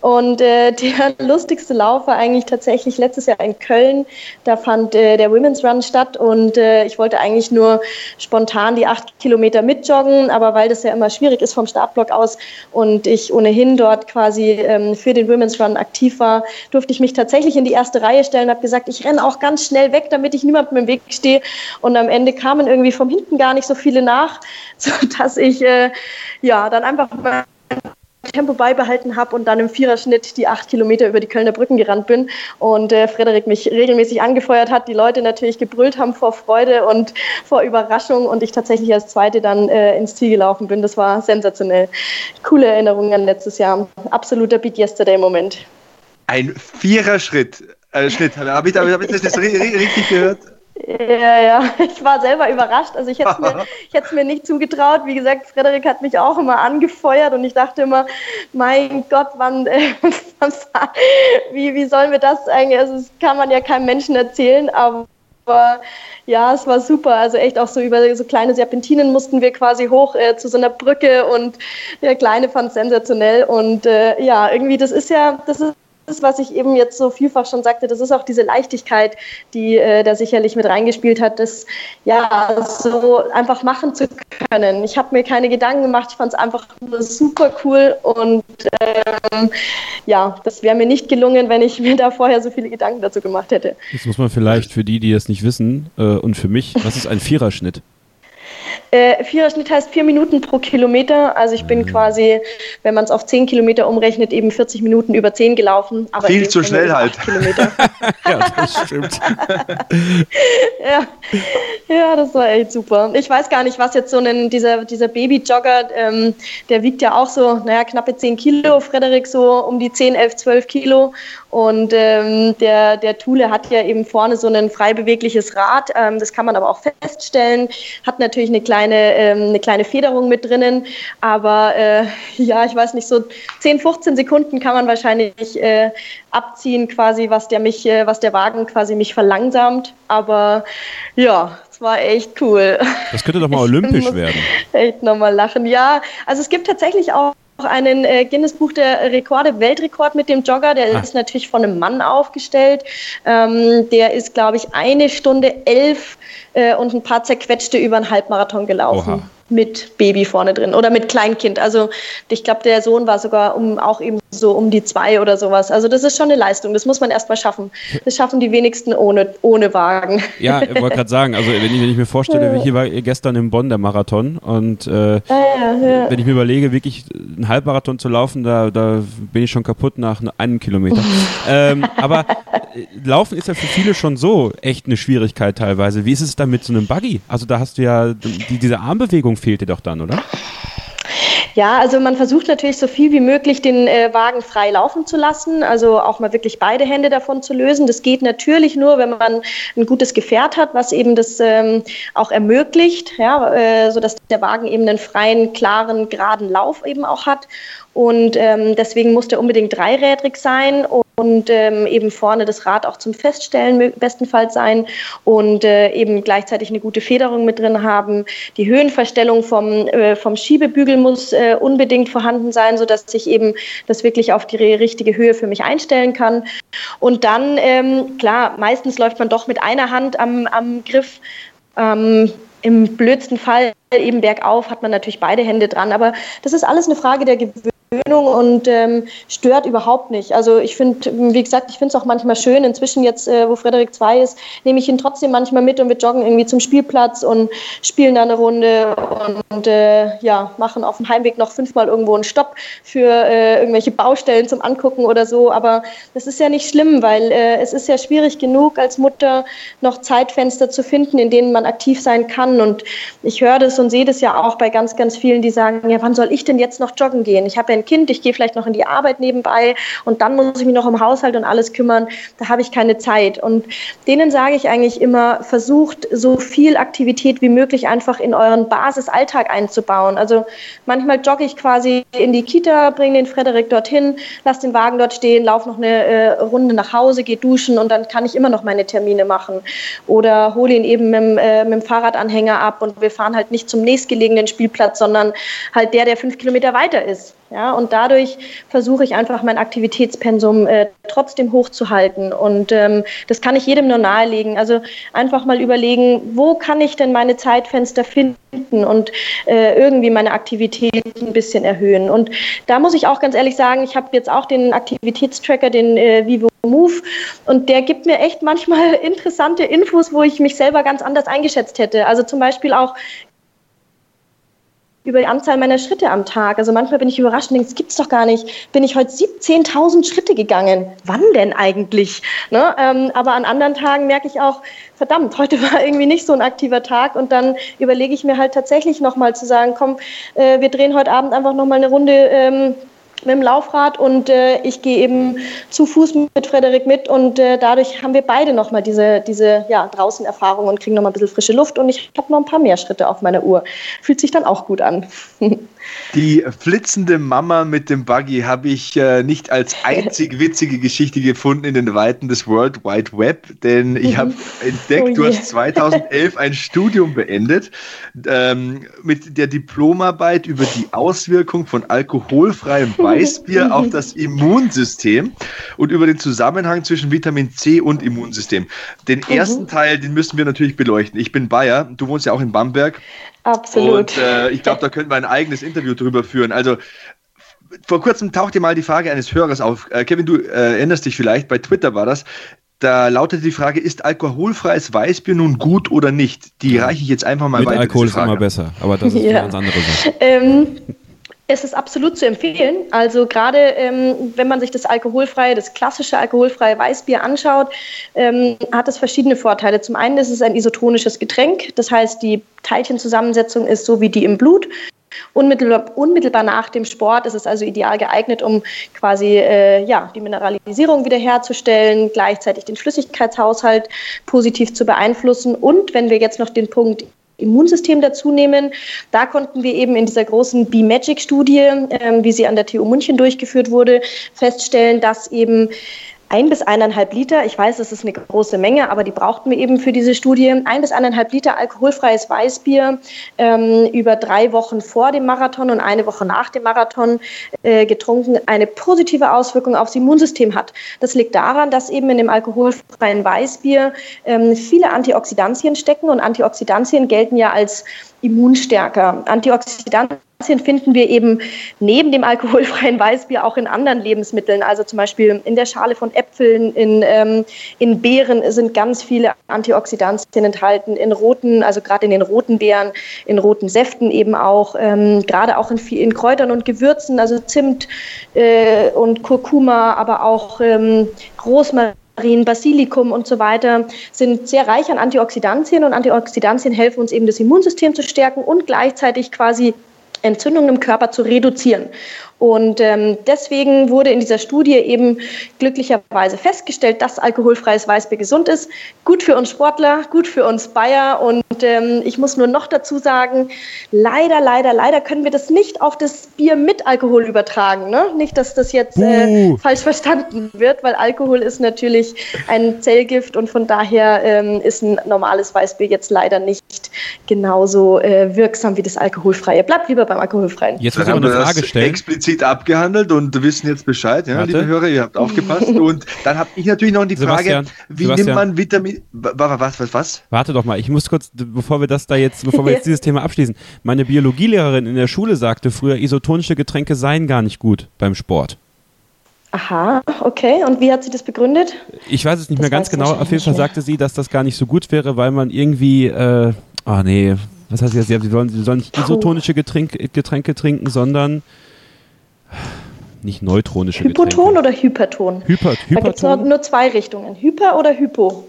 Und äh, *laughs* der lustigste Lauf war eigentlich tatsächlich letztes Jahr in Köln. Da fand äh, der Women's Run statt und äh, ich wollte eigentlich nur spontan die acht Kilometer mitjoggen, aber weil das ja immer schwierig ist vom Startblock aus und ich ohnehin dort quasi ähm, für den Women's Run aktiv war, durfte ich mich tatsächlich in die erste Reihe stellen, habe gesagt, ich renne auch ganz schnell weg, damit ich niemandem im Weg stehe. Und am Ende kamen irgendwie vom hinten gar nicht so viele nach, *laughs* sodass ich äh, ja dann einfach mal Tempo beibehalten habe und dann im Viererschnitt die acht Kilometer über die Kölner Brücken gerannt bin und äh, Frederik mich regelmäßig angefeuert hat, die Leute natürlich gebrüllt haben vor Freude und vor Überraschung und ich tatsächlich als Zweite dann äh, ins Ziel gelaufen bin. Das war sensationell. Coole Erinnerungen an letztes Jahr. Absoluter Beat Yesterday-Moment. Ein Viererschritt. Äh, Schnitt. Habe ich, hab ich das richtig gehört? Ja, ja, *laughs* ich war selber überrascht. Also ich hätte es mir, *laughs* mir nicht zugetraut. Wie gesagt, Frederik hat mich auch immer angefeuert und ich dachte immer, mein Gott, wann, *laughs* äh, wie, wie sollen wir das eigentlich? Also das kann man ja keinem Menschen erzählen, aber ja, es war super. Also echt auch so über so kleine Serpentinen mussten wir quasi hoch äh, zu so einer Brücke und der Kleine fand es sensationell. Und äh, ja, irgendwie, das ist ja, das ist ist, was ich eben jetzt so vielfach schon sagte, das ist auch diese Leichtigkeit, die äh, da sicherlich mit reingespielt hat, das ja so einfach machen zu können. Ich habe mir keine Gedanken gemacht, ich fand es einfach super cool und ähm, ja, das wäre mir nicht gelungen, wenn ich *laughs* mir da vorher so viele Gedanken dazu gemacht hätte. Jetzt muss man vielleicht für die, die es nicht wissen äh, und für mich, was ist ein Viererschnitt? Äh, Viererschnitt heißt vier Minuten pro Kilometer. Also ich bin mhm. quasi, wenn man es auf zehn Kilometer umrechnet, eben 40 Minuten über zehn gelaufen. Aber Viel zu schnell halt. Kilometer. *laughs* ja, das stimmt. *laughs* ja. ja, das war echt super. Ich weiß gar nicht, was jetzt so ein, dieser, dieser Baby-Jogger, ähm, der wiegt ja auch so, naja, knappe 10 Kilo, Frederik so um die 10, 11, 12 Kilo. Und ähm, der, der Thule hat ja eben vorne so ein frei bewegliches Rad. Ähm, das kann man aber auch feststellen. Hat natürlich eine kleine, ähm, eine kleine Federung mit drinnen. Aber äh, ja, ich weiß nicht, so 10, 15 Sekunden kann man wahrscheinlich äh, abziehen, quasi, was der mich, äh, was der Wagen quasi mich verlangsamt. Aber ja, es war echt cool. Das könnte doch mal olympisch werden. Echt nochmal lachen. Ja, also es gibt tatsächlich auch auch einen äh, Guinness Buch der Rekorde, Weltrekord mit dem Jogger. Der ah. ist natürlich von einem Mann aufgestellt. Ähm, der ist, glaube ich, eine Stunde elf äh, und ein paar zerquetschte über einen Halbmarathon gelaufen. Oha mit Baby vorne drin oder mit Kleinkind. Also ich glaube, der Sohn war sogar um, auch eben so um die zwei oder sowas. Also das ist schon eine Leistung. Das muss man erstmal schaffen. Das schaffen die wenigsten ohne, ohne Wagen. Ja, ich wollte gerade sagen, also wenn ich, wenn ich, mir vorstelle, hier war gestern in Bonn der Marathon und äh, ja, ja. wenn ich mir überlege, wirklich einen Halbmarathon zu laufen, da, da bin ich schon kaputt nach einem Kilometer. *laughs* ähm, aber äh, Laufen ist ja für viele schon so echt eine Schwierigkeit teilweise. Wie ist es dann mit so einem Buggy? Also da hast du ja die, diese Armbewegung fehlt dir doch dann, oder? Ja, also man versucht natürlich so viel wie möglich den äh, Wagen frei laufen zu lassen, also auch mal wirklich beide Hände davon zu lösen. Das geht natürlich nur, wenn man ein gutes Gefährt hat, was eben das ähm, auch ermöglicht, ja, äh, sodass der Wagen eben einen freien, klaren, geraden Lauf eben auch hat. Und ähm, deswegen muss der unbedingt dreirädrig sein und ähm, eben vorne das Rad auch zum Feststellen bestenfalls sein und äh, eben gleichzeitig eine gute Federung mit drin haben. Die Höhenverstellung vom, äh, vom Schiebebügel muss äh, unbedingt vorhanden sein, sodass ich eben das wirklich auf die richtige Höhe für mich einstellen kann. Und dann, ähm, klar, meistens läuft man doch mit einer Hand am, am Griff. Ähm, Im blödsten Fall eben bergauf hat man natürlich beide Hände dran, aber das ist alles eine Frage der Gewöhnung und ähm, stört überhaupt nicht. Also ich finde, wie gesagt, ich finde es auch manchmal schön. Inzwischen jetzt, äh, wo Frederik 2 ist, nehme ich ihn trotzdem manchmal mit und wir joggen irgendwie zum Spielplatz und spielen da eine Runde und äh, ja, machen auf dem Heimweg noch fünfmal irgendwo einen Stopp für äh, irgendwelche Baustellen zum Angucken oder so. Aber das ist ja nicht schlimm, weil äh, es ist ja schwierig genug, als Mutter noch Zeitfenster zu finden, in denen man aktiv sein kann. Und ich höre das das und sehe das ja auch bei ganz, ganz vielen, die sagen, ja, wann soll ich denn jetzt noch joggen gehen? Ich habe ja ein Kind, ich gehe vielleicht noch in die Arbeit nebenbei und dann muss ich mich noch um Haushalt und alles kümmern. Da habe ich keine Zeit. Und denen sage ich eigentlich immer, versucht so viel Aktivität wie möglich einfach in euren Basisalltag einzubauen. Also manchmal jogge ich quasi in die Kita, bringe den Frederik dorthin, lasse den Wagen dort stehen, laufe noch eine äh, Runde nach Hause, gehe duschen und dann kann ich immer noch meine Termine machen. Oder hole ihn eben mit, äh, mit dem Fahrradanhänger ab und wir fahren halt nicht zum nächstgelegenen Spielplatz, sondern halt der, der fünf Kilometer weiter ist. Ja, und dadurch versuche ich einfach mein Aktivitätspensum äh, trotzdem hochzuhalten. Und ähm, das kann ich jedem nur nahelegen. Also einfach mal überlegen, wo kann ich denn meine Zeitfenster finden und äh, irgendwie meine Aktivität ein bisschen erhöhen. Und da muss ich auch ganz ehrlich sagen, ich habe jetzt auch den Aktivitätstracker, den äh, Vivo Move, und der gibt mir echt manchmal *laughs* interessante Infos, wo ich mich selber ganz anders eingeschätzt hätte. Also zum Beispiel auch über die Anzahl meiner Schritte am Tag. Also manchmal bin ich überrascht und denke, das gibt's doch gar nicht. Bin ich heute 17.000 Schritte gegangen? Wann denn eigentlich? Ne? Ähm, aber an anderen Tagen merke ich auch, verdammt, heute *laughs* war irgendwie nicht so ein aktiver Tag und dann überlege ich mir halt tatsächlich nochmal zu sagen, komm, äh, wir drehen heute Abend einfach nochmal eine Runde ähm, mit dem Laufrad und äh, ich gehe eben zu Fuß mit Frederik mit und äh, dadurch haben wir beide nochmal diese, diese ja, Draußenerfahrung und kriegen nochmal ein bisschen frische Luft und ich habe noch ein paar mehr Schritte auf meiner Uhr. Fühlt sich dann auch gut an. *laughs* Die flitzende Mama mit dem Buggy habe ich äh, nicht als einzig *laughs* witzige Geschichte gefunden in den Weiten des World Wide Web, denn ich habe entdeckt, oh du hast 2011 ein Studium beendet ähm, mit der Diplomarbeit über die Auswirkung von alkoholfreiem *laughs* Weißbier auf das Immunsystem und über den Zusammenhang zwischen Vitamin C und Immunsystem. Den mhm. ersten Teil, den müssen wir natürlich beleuchten. Ich bin Bayer, du wohnst ja auch in Bamberg. Absolut. Und äh, ich glaube, da könnten wir ein eigenes Interview drüber führen. Also vor kurzem tauchte mal die Frage eines Hörers auf. Äh, Kevin, du äh, erinnerst dich vielleicht, bei Twitter war das. Da lautete die Frage, ist alkoholfreies Weißbier nun gut oder nicht? Die reiche ich jetzt einfach mal Mit weiter. Alkohol ist immer besser, aber das ist *laughs* ja. eine ganz andere Sache. Ähm, es ist absolut zu empfehlen. Also gerade ähm, wenn man sich das alkoholfreie, das klassische alkoholfreie Weißbier anschaut, ähm, hat es verschiedene Vorteile. Zum einen ist es ein isotonisches Getränk, das heißt die Teilchenzusammensetzung ist so wie die im Blut. Unmittelbar, unmittelbar nach dem Sport ist es also ideal geeignet, um quasi äh, ja, die Mineralisierung wiederherzustellen, gleichzeitig den Flüssigkeitshaushalt positiv zu beeinflussen. Und wenn wir jetzt noch den Punkt Immunsystem dazu nehmen. Da konnten wir eben in dieser großen B-Magic-Studie, ähm, wie sie an der TU München durchgeführt wurde, feststellen, dass eben ein bis eineinhalb Liter, ich weiß, das ist eine große Menge, aber die brauchten wir eben für diese Studie, ein bis eineinhalb Liter alkoholfreies Weißbier ähm, über drei Wochen vor dem Marathon und eine Woche nach dem Marathon äh, getrunken, eine positive Auswirkung aufs Immunsystem hat. Das liegt daran, dass eben in dem alkoholfreien Weißbier ähm, viele Antioxidantien stecken und Antioxidantien gelten ja als Immunstärker. Antioxidantien finden wir eben neben dem alkoholfreien Weißbier auch in anderen Lebensmitteln. Also zum Beispiel in der Schale von Äpfeln, in, ähm, in Beeren sind ganz viele Antioxidantien enthalten, in roten, also gerade in den roten Beeren, in roten Säften eben auch, ähm, gerade auch in, in Kräutern und Gewürzen, also Zimt äh, und Kurkuma, aber auch ähm, Rosmarin. Basilikum und so weiter sind sehr reich an Antioxidantien und Antioxidantien helfen uns eben das Immunsystem zu stärken und gleichzeitig quasi Entzündungen im Körper zu reduzieren. Und ähm, deswegen wurde in dieser Studie eben glücklicherweise festgestellt, dass alkoholfreies Weißbier gesund ist. Gut für uns Sportler, gut für uns Bayer. Und ähm, ich muss nur noch dazu sagen, leider, leider, leider können wir das nicht auf das Bier mit Alkohol übertragen. Ne? Nicht, dass das jetzt äh, falsch verstanden wird, weil Alkohol ist natürlich ein Zellgift und von daher ähm, ist ein normales Weißbier jetzt leider nicht genauso äh, wirksam wie das alkoholfreie. Bleibt lieber beim alkoholfreien. Jetzt muss ich eine Frage stellen. Explizit explizit abgehandelt und wissen jetzt Bescheid, ja, liebe Hörer, ihr habt aufgepasst. *laughs* und dann habe ich natürlich noch die Frage, wie Sebastian. nimmt man Vitamin. Was, was, was? Warte doch mal, ich muss kurz, bevor wir das da jetzt, bevor wir *laughs* jetzt dieses Thema abschließen. Meine Biologielehrerin in der Schule sagte früher, isotonische Getränke seien gar nicht gut beim Sport. Aha, okay. Und wie hat sie das begründet? Ich weiß es nicht das mehr ganz genau. Auf jeden Fall sagte sie, dass das gar nicht so gut wäre, weil man irgendwie, äh, ah nee, was heißt jetzt? Sie sollen, sie sollen nicht isotonische Getränke, Getränke trinken, sondern nicht neutronische Hypoton Getränke. oder Hyperton? Hyper, Hyperton. Da gibt es nur, nur, zwei Richtungen. Hyper oder Hypo?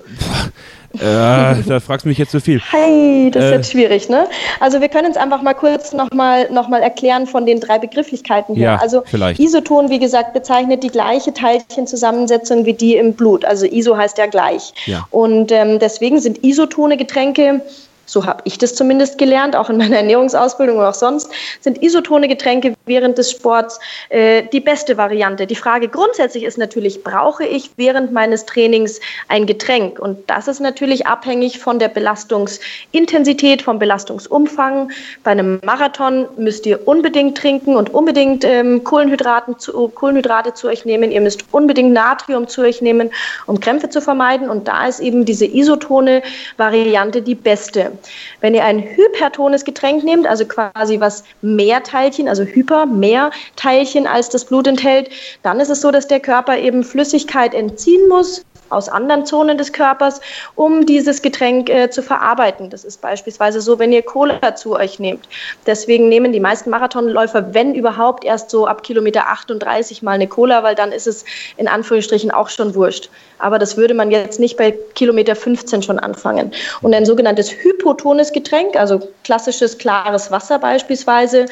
Äh, da fragst du mich jetzt zu so viel. Hey, das äh, ist jetzt schwierig, ne? Also wir können es einfach mal kurz nochmal noch mal erklären von den drei Begrifflichkeiten her. Ja, also vielleicht. Isoton, wie gesagt, bezeichnet die gleiche Teilchenzusammensetzung wie die im Blut. Also Iso heißt ja gleich. Ja. Und ähm, deswegen sind isotone Getränke so habe ich das zumindest gelernt, auch in meiner Ernährungsausbildung und auch sonst, sind isotone Getränke während des Sports äh, die beste Variante. Die Frage grundsätzlich ist natürlich, brauche ich während meines Trainings ein Getränk? Und das ist natürlich abhängig von der Belastungsintensität, vom Belastungsumfang. Bei einem Marathon müsst ihr unbedingt trinken und unbedingt ähm, Kohlenhydraten zu, Kohlenhydrate zu euch nehmen. Ihr müsst unbedingt Natrium zu euch nehmen, um Krämpfe zu vermeiden. Und da ist eben diese isotone Variante die beste. Wenn ihr ein hypertones Getränk nehmt, also quasi was mehr Teilchen, also hyper, mehr Teilchen als das Blut enthält, dann ist es so, dass der Körper eben Flüssigkeit entziehen muss aus anderen Zonen des Körpers, um dieses Getränk äh, zu verarbeiten. Das ist beispielsweise so, wenn ihr Cola zu euch nehmt. Deswegen nehmen die meisten Marathonläufer, wenn überhaupt, erst so ab Kilometer 38 mal eine Cola, weil dann ist es in Anführungsstrichen auch schon wurscht. Aber das würde man jetzt nicht bei Kilometer 15 schon anfangen. Und ein sogenanntes hypotones Getränk, also klassisches klares Wasser beispielsweise,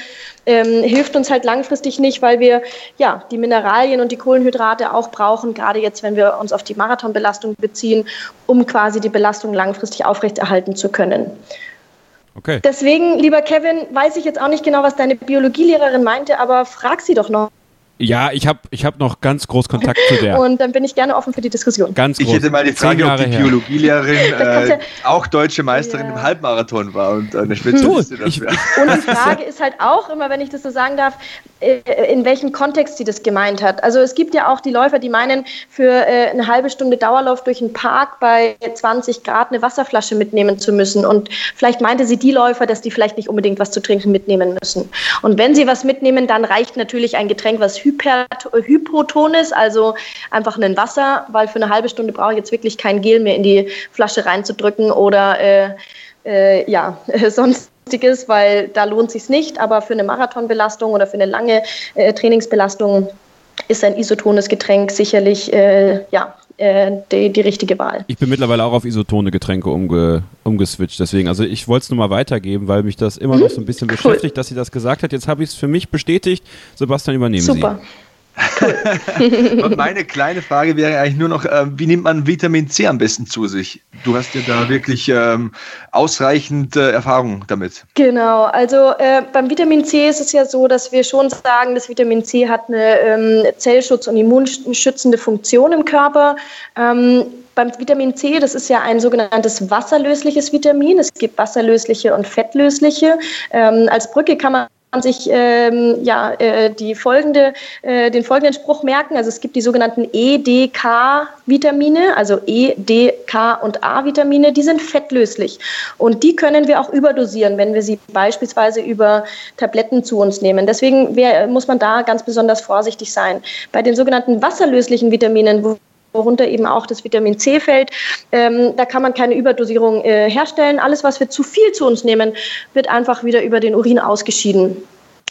ähm, hilft uns halt langfristig nicht, weil wir ja die Mineralien und die Kohlenhydrate auch brauchen, gerade jetzt, wenn wir uns auf die Marathonbelastung beziehen, um quasi die Belastung langfristig aufrechterhalten zu können. Okay. Deswegen, lieber Kevin, weiß ich jetzt auch nicht genau, was deine Biologielehrerin meinte, aber frag sie doch noch ja, ich habe ich hab noch ganz groß Kontakt zu der. Und dann bin ich gerne offen für die Diskussion. Ganz groß. Ich hätte mal die Frage, ob die Biologielehrerin äh, auch deutsche Meisterin ja. im Halbmarathon war und eine Spezialistin hm. dafür. Und die Frage ist halt auch immer, wenn ich das so sagen darf, äh, in welchem Kontext sie das gemeint hat. Also es gibt ja auch die Läufer, die meinen, für äh, eine halbe Stunde Dauerlauf durch einen Park bei 20 Grad eine Wasserflasche mitnehmen zu müssen. Und vielleicht meinte sie die Läufer, dass die vielleicht nicht unbedingt was zu trinken mitnehmen müssen. Und wenn sie was mitnehmen, dann reicht natürlich ein Getränk, was hyper, hypoton ist, also einfach ein Wasser, weil für eine halbe Stunde brauche ich jetzt wirklich kein Gel mehr in die Flasche reinzudrücken oder äh, äh, ja, *laughs* sonstiges, weil da lohnt sich nicht. Aber für eine Marathonbelastung oder für eine lange äh, Trainingsbelastung ist ein isotones Getränk sicherlich äh, ja, äh, die, die, richtige Wahl. Ich bin mittlerweile auch auf isotone Getränke umge, umgeswitcht, deswegen. Also ich wollte es nur mal weitergeben, weil mich das immer noch so ein bisschen cool. beschäftigt, dass sie das gesagt hat. Jetzt habe ich es für mich bestätigt. Sebastian, übernehmen Super. Sie. Super. Meine kleine Frage wäre eigentlich nur noch, äh, wie nimmt man Vitamin C am besten zu sich? Du hast ja da wirklich ähm, ausreichend äh, Erfahrung damit. Genau, also äh, beim Vitamin C ist es ja so, dass wir schon sagen, dass Vitamin C hat eine ähm, Zellschutz- und immunschützende Funktion im Körper. Ähm, beim Vitamin C, das ist ja ein sogenanntes wasserlösliches Vitamin. Es gibt wasserlösliche und fettlösliche. Ähm, als Brücke kann man sich ähm, ja, äh, die folgende, äh, den folgenden Spruch merken. Also es gibt die sogenannten EDK-Vitamine, also E, D, K und A-Vitamine, die sind fettlöslich. Und die können wir auch überdosieren, wenn wir sie beispielsweise über Tabletten zu uns nehmen. Deswegen wär, muss man da ganz besonders vorsichtig sein. Bei den sogenannten wasserlöslichen Vitaminen, wo worunter eben auch das Vitamin C fällt. Ähm, da kann man keine Überdosierung äh, herstellen. Alles, was wir zu viel zu uns nehmen, wird einfach wieder über den Urin ausgeschieden.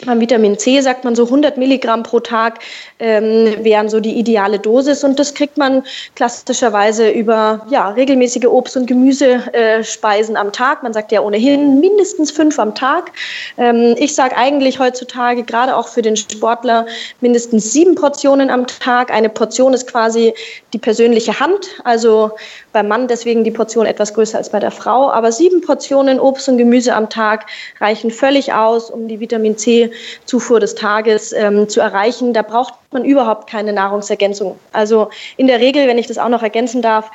Beim Vitamin C sagt man so 100 Milligramm pro Tag ähm, wären so die ideale Dosis und das kriegt man klassischerweise über ja, regelmäßige Obst- und Gemüsespeisen am Tag. Man sagt ja ohnehin mindestens fünf am Tag. Ähm, ich sage eigentlich heutzutage gerade auch für den Sportler mindestens sieben Portionen am Tag. Eine Portion ist quasi die persönliche Hand, also beim Mann deswegen die Portion etwas größer als bei der Frau. Aber sieben Portionen Obst und Gemüse am Tag reichen völlig aus, um die Vitamin C-Zufuhr des Tages ähm, zu erreichen. Da braucht man überhaupt keine Nahrungsergänzung. Also in der Regel, wenn ich das auch noch ergänzen darf,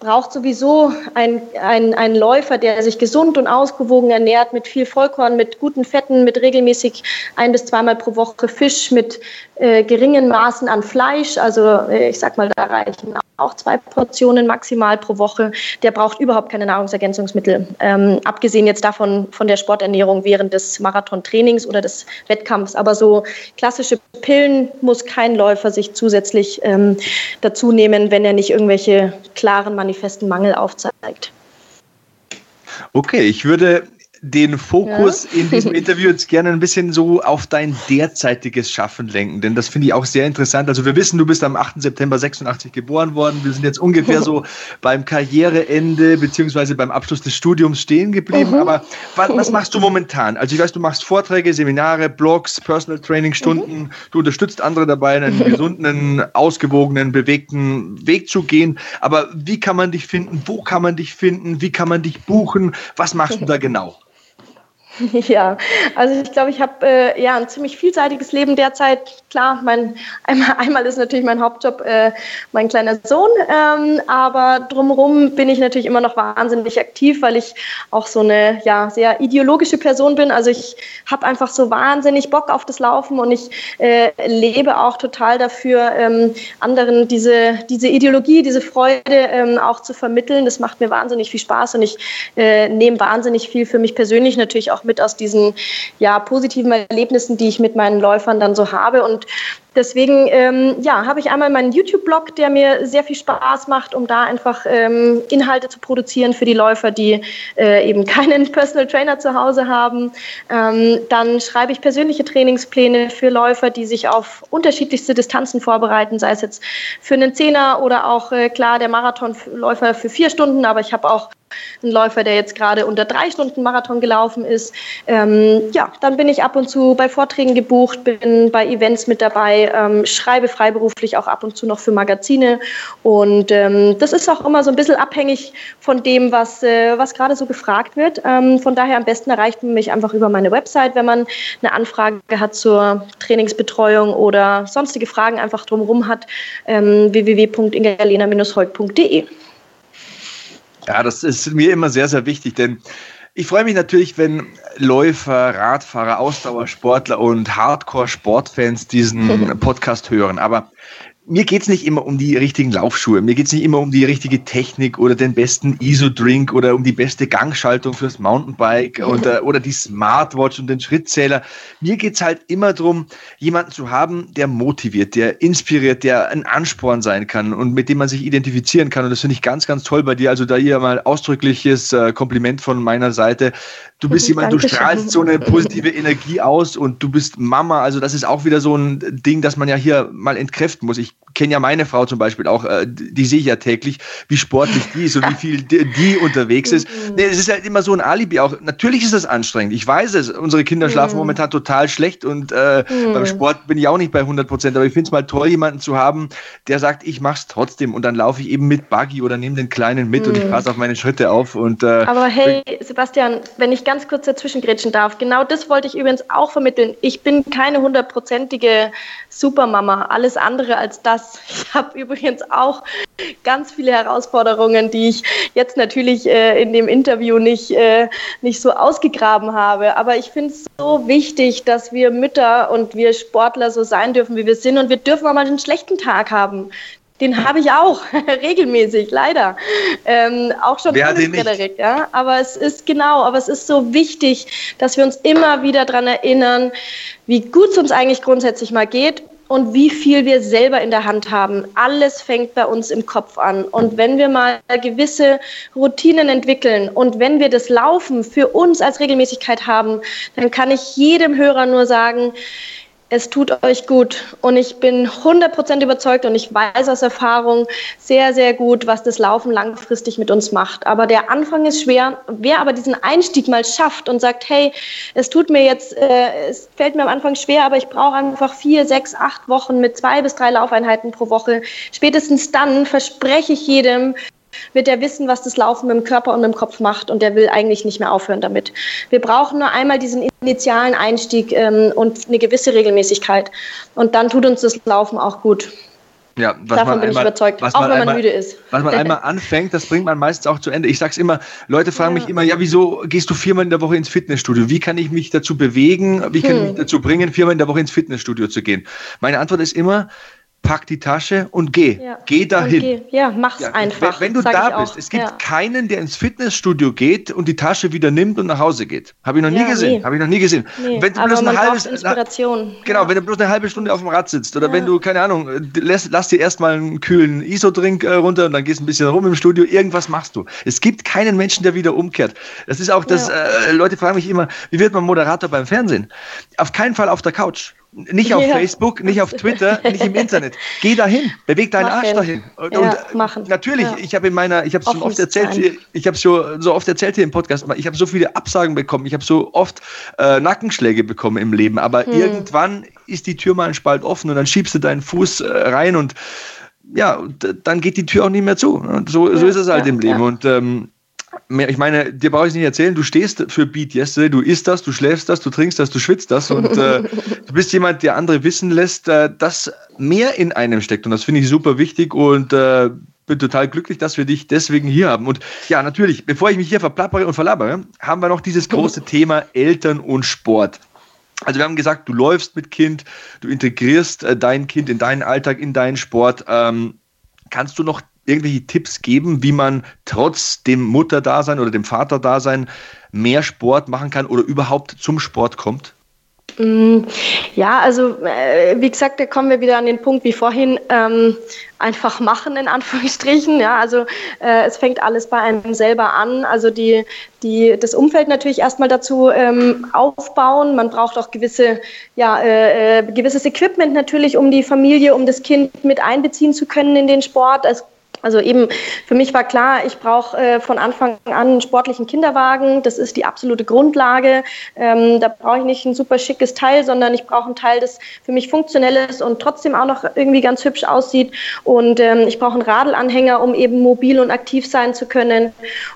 braucht sowieso ein, ein, ein Läufer, der sich gesund und ausgewogen ernährt, mit viel Vollkorn, mit guten Fetten, mit regelmäßig ein bis zweimal pro Woche Fisch, mit äh, geringen Maßen an Fleisch. Also äh, ich sag mal, da reichen auch zwei Portionen maximal pro Woche. Der braucht überhaupt keine Nahrungsergänzungsmittel. Ähm, abgesehen jetzt davon von der Sporternährung während des Marathontrainings oder des Wettkampfs. Aber so klassische Pillen muss kein Läufer sich zusätzlich ähm, dazu nehmen, wenn er nicht irgendwelche klaren, manifesten Mangel aufzeigt. Okay, ich würde den Fokus ja. in diesem *laughs* Interview jetzt gerne ein bisschen so auf dein derzeitiges Schaffen lenken, denn das finde ich auch sehr interessant. Also wir wissen, du bist am 8. September 86 geboren worden. Wir sind jetzt ungefähr so *laughs* beim Karriereende beziehungsweise beim Abschluss des Studiums stehen geblieben. Mhm. Aber was, was, machst du momentan? Also ich weiß, du machst Vorträge, Seminare, Blogs, Personal Training Stunden. Mhm. Du unterstützt andere dabei, einen *laughs* gesunden, ausgewogenen, bewegten Weg zu gehen. Aber wie kann man dich finden? Wo kann man dich finden? Wie kann man dich buchen? Was machst du da genau? *laughs* Ja, also ich glaube, ich habe äh, ja ein ziemlich vielseitiges Leben derzeit. Klar, mein, einmal, einmal ist natürlich mein Hauptjob äh, mein kleiner Sohn, ähm, aber drumherum bin ich natürlich immer noch wahnsinnig aktiv, weil ich auch so eine ja, sehr ideologische Person bin. Also ich habe einfach so wahnsinnig Bock auf das Laufen und ich äh, lebe auch total dafür, ähm, anderen diese, diese Ideologie, diese Freude ähm, auch zu vermitteln. Das macht mir wahnsinnig viel Spaß und ich äh, nehme wahnsinnig viel für mich persönlich natürlich auch mit aus diesen ja, positiven Erlebnissen, die ich mit meinen Läufern dann so habe. Und deswegen ähm, ja, habe ich einmal meinen YouTube-Blog, der mir sehr viel Spaß macht, um da einfach ähm, Inhalte zu produzieren für die Läufer, die äh, eben *laughs* keinen Personal Trainer zu Hause haben. Ähm, dann schreibe ich persönliche Trainingspläne für Läufer, die sich auf unterschiedlichste Distanzen vorbereiten, sei es jetzt für einen Zehner oder auch äh, klar der Marathonläufer für vier Stunden, aber ich habe auch ein Läufer, der jetzt gerade unter drei Stunden Marathon gelaufen ist. Ähm, ja, dann bin ich ab und zu bei Vorträgen gebucht, bin bei Events mit dabei, ähm, schreibe freiberuflich auch ab und zu noch für Magazine. Und ähm, das ist auch immer so ein bisschen abhängig von dem, was, äh, was gerade so gefragt wird. Ähm, von daher am besten erreicht man mich einfach über meine Website, wenn man eine Anfrage hat zur Trainingsbetreuung oder sonstige Fragen einfach drumherum hat, ähm, www.ingalena-holt.de. Ja, das ist mir immer sehr, sehr wichtig, denn ich freue mich natürlich, wenn Läufer, Radfahrer, Ausdauersportler und Hardcore-Sportfans diesen *laughs* Podcast hören. Aber mir geht es nicht immer um die richtigen Laufschuhe, mir geht es nicht immer um die richtige Technik oder den besten ISO-Drink oder um die beste Gangschaltung fürs Mountainbike oder, oder die Smartwatch und den Schrittzähler. Mir geht es halt immer darum, jemanden zu haben, der motiviert, der inspiriert, der ein Ansporn sein kann und mit dem man sich identifizieren kann. Und das finde ich ganz, ganz toll bei dir. Also da hier mal ausdrückliches äh, Kompliment von meiner Seite. Du bist jemand, du strahlst so eine positive Energie aus und du bist Mama. Also das ist auch wieder so ein Ding, das man ja hier mal entkräften muss. Ich kenne ja meine Frau zum Beispiel auch, äh, die sehe ich ja täglich, wie sportlich die ist und wie viel die, die unterwegs ist. Mhm. Nee, es ist halt immer so ein Alibi auch. Natürlich ist das anstrengend. Ich weiß es. Unsere Kinder schlafen mhm. momentan total schlecht und äh, mhm. beim Sport bin ich auch nicht bei 100 Prozent. Aber ich finde es mal toll, jemanden zu haben, der sagt, ich mache es trotzdem und dann laufe ich eben mit Buggy oder nehme den Kleinen mit und ich passe auf meine Schritte auf. Und, äh, Aber hey, Sebastian, wenn ich ganz kurz dazwischen grätschen darf. Genau das wollte ich übrigens auch vermitteln. Ich bin keine hundertprozentige Supermama, alles andere als das. Ich *laughs* habe übrigens auch ganz viele Herausforderungen, die ich jetzt natürlich äh, in dem Interview nicht, äh, nicht so ausgegraben habe. Aber ich finde es so wichtig, dass wir Mütter und wir Sportler so sein dürfen, wie wir sind. Und wir dürfen auch mal einen schlechten Tag haben. Den habe ich auch *laughs* regelmäßig, leider. Ähm, auch schon Wer ohne Frederik, ja. Aber es ist genau, aber es ist so wichtig, dass wir uns immer wieder daran erinnern, wie gut es uns eigentlich grundsätzlich mal geht und wie viel wir selber in der Hand haben. Alles fängt bei uns im Kopf an. Und wenn wir mal gewisse Routinen entwickeln und wenn wir das Laufen für uns als Regelmäßigkeit haben, dann kann ich jedem Hörer nur sagen, es tut euch gut. Und ich bin 100% überzeugt und ich weiß aus Erfahrung sehr, sehr gut, was das Laufen langfristig mit uns macht. Aber der Anfang ist schwer. Wer aber diesen Einstieg mal schafft und sagt, hey, es tut mir jetzt, äh, es fällt mir am Anfang schwer, aber ich brauche einfach vier, sechs, acht Wochen mit zwei bis drei Laufeinheiten pro Woche. Spätestens dann verspreche ich jedem, wird er wissen, was das Laufen mit dem Körper und mit dem Kopf macht und der will eigentlich nicht mehr aufhören damit. Wir brauchen nur einmal diesen initialen Einstieg ähm, und eine gewisse Regelmäßigkeit und dann tut uns das Laufen auch gut. Ja, was Davon bin einmal, ich überzeugt, auch wenn man einmal, müde ist. Was man *laughs* einmal anfängt, das bringt man meistens auch zu Ende. Ich sag's immer, Leute fragen ja. mich immer, ja, wieso gehst du viermal in der Woche ins Fitnessstudio? Wie kann ich mich dazu bewegen? Wie kann hm. ich mich dazu bringen, viermal in der Woche ins Fitnessstudio zu gehen? Meine Antwort ist immer, pack die Tasche und geh. Ja. Geh dahin. Geh. Ja, mach's ja. einfach. Wenn, wenn du da bist, es gibt ja. keinen, der ins Fitnessstudio geht und die Tasche wieder nimmt und nach Hause geht. Habe ich noch nie gesehen. Nee. Habe ich noch nie gesehen. Nee. Wenn du Aber bloß eine halbe Inspiration. Genau, wenn du bloß eine halbe Stunde auf dem Rad sitzt oder wenn du keine Ahnung, lass, lass dir erstmal einen kühlen ISO-Drink äh, runter und dann gehst ein bisschen rum im Studio. Irgendwas machst du. Es gibt keinen Menschen, der wieder umkehrt. Das ist auch das. Äh, Leute fragen mich immer, wie wird man Moderator beim Fernsehen? Auf keinen Fall auf der Couch. Nicht auf ja. Facebook, nicht auf Twitter, *laughs* nicht im Internet. Geh dahin, beweg deinen machen. Arsch dahin. Und, ja, und machen. natürlich, ja. ich habe in meiner, ich habe es schon oft erzählt, sein. ich habe schon so oft erzählt hier im Podcast, ich habe so viele Absagen bekommen, ich habe so oft äh, Nackenschläge bekommen im Leben, aber hm. irgendwann ist die Tür mal ein Spalt offen und dann schiebst du deinen Fuß äh, rein und ja, dann geht die Tür auch nicht mehr zu. So, so ist es halt im Leben. Und ähm, ich meine, dir brauche ich nicht erzählen, du stehst für Beat Yesterday, du isst das, du schläfst das, du trinkst das, du schwitzt das und äh, *laughs* du bist jemand, der andere wissen lässt, äh, dass mehr in einem steckt und das finde ich super wichtig und äh, bin total glücklich, dass wir dich deswegen hier haben. Und ja, natürlich, bevor ich mich hier verplappere und verlabere, haben wir noch dieses große *laughs* Thema Eltern und Sport. Also wir haben gesagt, du läufst mit Kind, du integrierst äh, dein Kind in deinen Alltag, in deinen Sport. Ähm, kannst du noch irgendwelche Tipps geben, wie man trotz dem Mutterdasein oder dem Vaterdasein mehr Sport machen kann oder überhaupt zum Sport kommt? Mm, ja, also äh, wie gesagt, da kommen wir wieder an den Punkt wie vorhin, ähm, einfach machen in Anführungsstrichen. Ja, also äh, es fängt alles bei einem selber an. Also die, die, das Umfeld natürlich erstmal dazu ähm, aufbauen. Man braucht auch gewisse, ja, äh, äh gewisses Equipment natürlich, um die Familie, um das Kind mit einbeziehen zu können in den Sport. Es also eben für mich war klar, ich brauche äh, von Anfang an einen sportlichen Kinderwagen. Das ist die absolute Grundlage. Ähm, da brauche ich nicht ein super schickes Teil, sondern ich brauche ein Teil, das für mich funktionell ist und trotzdem auch noch irgendwie ganz hübsch aussieht. Und ähm, ich brauche einen Radelanhänger, um eben mobil und aktiv sein zu können.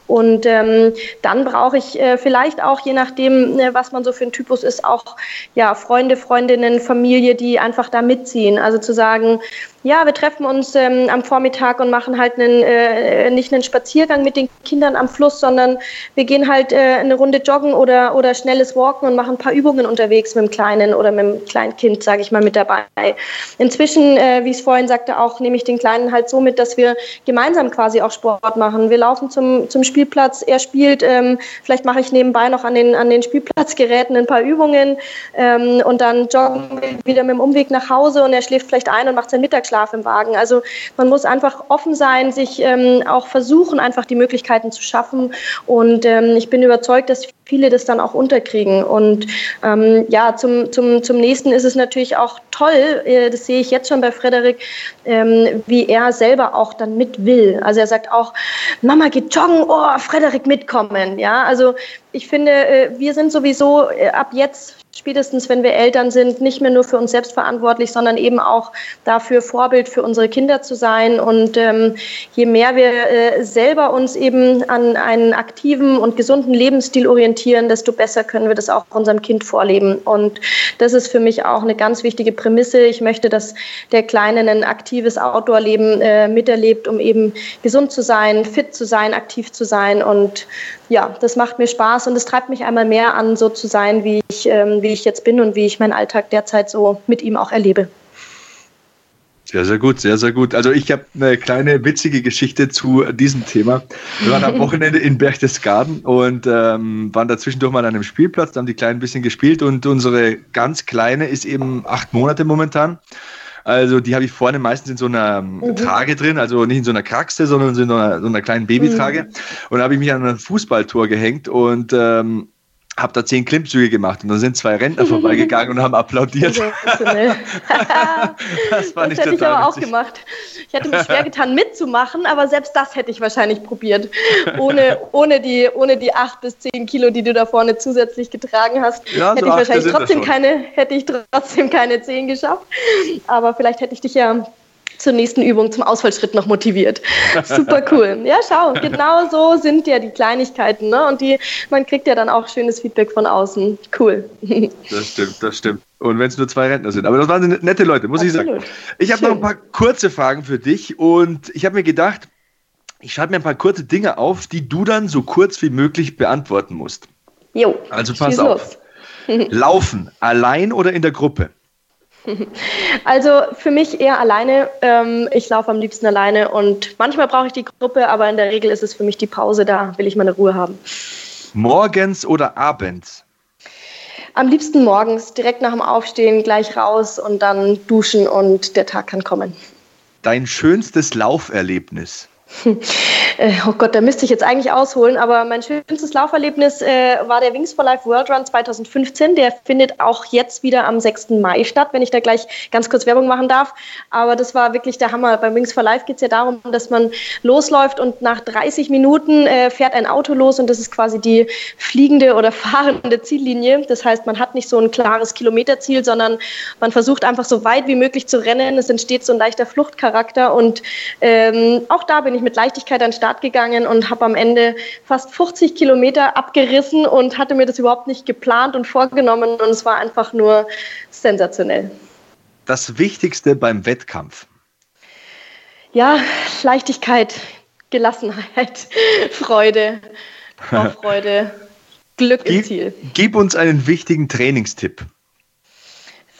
Und ähm, dann brauche ich äh, vielleicht auch, je nachdem, äh, was man so für ein Typus ist, auch ja Freunde, Freundinnen, Familie, die einfach da mitziehen. Also zu sagen, ja, wir treffen uns ähm, am Vormittag und machen halt einen, äh, nicht einen Spaziergang mit den Kindern am Fluss, sondern wir gehen halt äh, eine Runde joggen oder, oder schnelles Walken und machen ein paar Übungen unterwegs mit dem Kleinen oder mit dem kleinen Kind, sage ich mal, mit dabei. Inzwischen, äh, wie ich es vorhin sagte, auch nehme ich den Kleinen halt so mit, dass wir gemeinsam quasi auch Sport machen. Wir laufen zum, zum Spielplatz, er spielt, ähm, vielleicht mache ich nebenbei noch an den, an den Spielplatzgeräten ein paar Übungen ähm, und dann joggen wir wieder mit dem Umweg nach Hause und er schläft vielleicht ein und macht sein Mittagsschlaf Schlaf im Wagen. Also man muss einfach offen sein, sich ähm, auch versuchen, einfach die Möglichkeiten zu schaffen. Und ähm, ich bin überzeugt, dass viele das dann auch unterkriegen. Und ähm, ja, zum, zum, zum nächsten ist es natürlich auch toll, äh, das sehe ich jetzt schon bei Frederik, ähm, wie er selber auch dann mit will. Also er sagt auch, Mama geht joggen, oh, Frederik mitkommen. Ja, also ich finde, äh, wir sind sowieso äh, ab jetzt spätestens wenn wir Eltern sind, nicht mehr nur für uns selbst verantwortlich, sondern eben auch dafür Vorbild für unsere Kinder zu sein. Und ähm, je mehr wir äh, selber uns eben an einen aktiven und gesunden Lebensstil orientieren, desto besser können wir das auch unserem Kind vorleben. Und das ist für mich auch eine ganz wichtige Prämisse. Ich möchte, dass der Kleine ein aktives Outdoor-Leben äh, miterlebt, um eben gesund zu sein, fit zu sein, aktiv zu sein. Und ja, das macht mir Spaß und es treibt mich einmal mehr an, so zu sein, wie ich, ähm, wie ich jetzt bin und wie ich meinen Alltag derzeit so mit ihm auch erlebe. Sehr, sehr gut, sehr, sehr gut. Also ich habe eine kleine witzige Geschichte zu diesem Thema. Wir waren am *laughs* Wochenende in Berchtesgaden und ähm, waren da zwischendurch mal an einem Spielplatz, da haben die Kleinen ein bisschen gespielt und unsere ganz Kleine ist eben acht Monate momentan. Also die habe ich vorne meistens in so einer mhm. Trage drin, also nicht in so einer Kraxe, sondern in so einer, so einer kleinen Babytrage. Mhm. Und da habe ich mich an ein Fußballtor gehängt und ähm, habe da zehn Klimmzüge gemacht und dann sind zwei Rentner vorbeigegangen und haben applaudiert. *laughs* das fand das ich hätte ich aber auch gemacht. Ich hätte mich schwer getan mitzumachen, aber selbst das hätte ich wahrscheinlich probiert. Ohne, ohne, die, ohne die acht bis zehn Kilo, die du da vorne zusätzlich getragen hast, ja, hätte so ich wahrscheinlich trotzdem keine, hätte ich trotzdem keine zehn geschafft. Aber vielleicht hätte ich dich ja zur nächsten Übung, zum Ausfallschritt noch motiviert. *laughs* Super cool. Ja, schau, genau so sind ja die Kleinigkeiten. Ne? Und die, man kriegt ja dann auch schönes Feedback von außen. Cool. *laughs* Das stimmt, das stimmt. Und wenn es nur zwei Rentner sind. Aber das waren nette Leute, muss Absolut. ich sagen. Ich habe noch ein paar kurze Fragen für dich und ich habe mir gedacht, ich schreibe mir ein paar kurze Dinge auf, die du dann so kurz wie möglich beantworten musst. Jo. Also pass auf. *laughs* Laufen, allein oder in der Gruppe? *laughs* Also für mich eher alleine. Ähm, ich laufe am liebsten alleine und manchmal brauche ich die Gruppe, aber in der Regel ist es für mich die Pause, da will ich meine Ruhe haben. Morgens oder abends? Am liebsten morgens, direkt nach dem Aufstehen, gleich raus und dann duschen und der Tag kann kommen. Dein schönstes Lauferlebnis? Äh, oh Gott, da müsste ich jetzt eigentlich ausholen, aber mein schönstes Lauferlebnis äh, war der Wings for Life World Run 2015. Der findet auch jetzt wieder am 6. Mai statt, wenn ich da gleich ganz kurz Werbung machen darf. Aber das war wirklich der Hammer. Beim Wings for Life geht es ja darum, dass man losläuft und nach 30 Minuten äh, fährt ein Auto los und das ist quasi die fliegende oder fahrende Ziellinie. Das heißt, man hat nicht so ein klares Kilometerziel, sondern man versucht einfach so weit wie möglich zu rennen. Es entsteht so ein leichter Fluchtcharakter und ähm, auch da bin ich mit Leichtigkeit an den Start gegangen und habe am Ende fast 50 Kilometer abgerissen und hatte mir das überhaupt nicht geplant und vorgenommen und es war einfach nur sensationell. Das Wichtigste beim Wettkampf? Ja, Leichtigkeit, Gelassenheit, *laughs* Freude, *laughs* Vorfreude, Glück im Ziel. Gib uns einen wichtigen Trainingstipp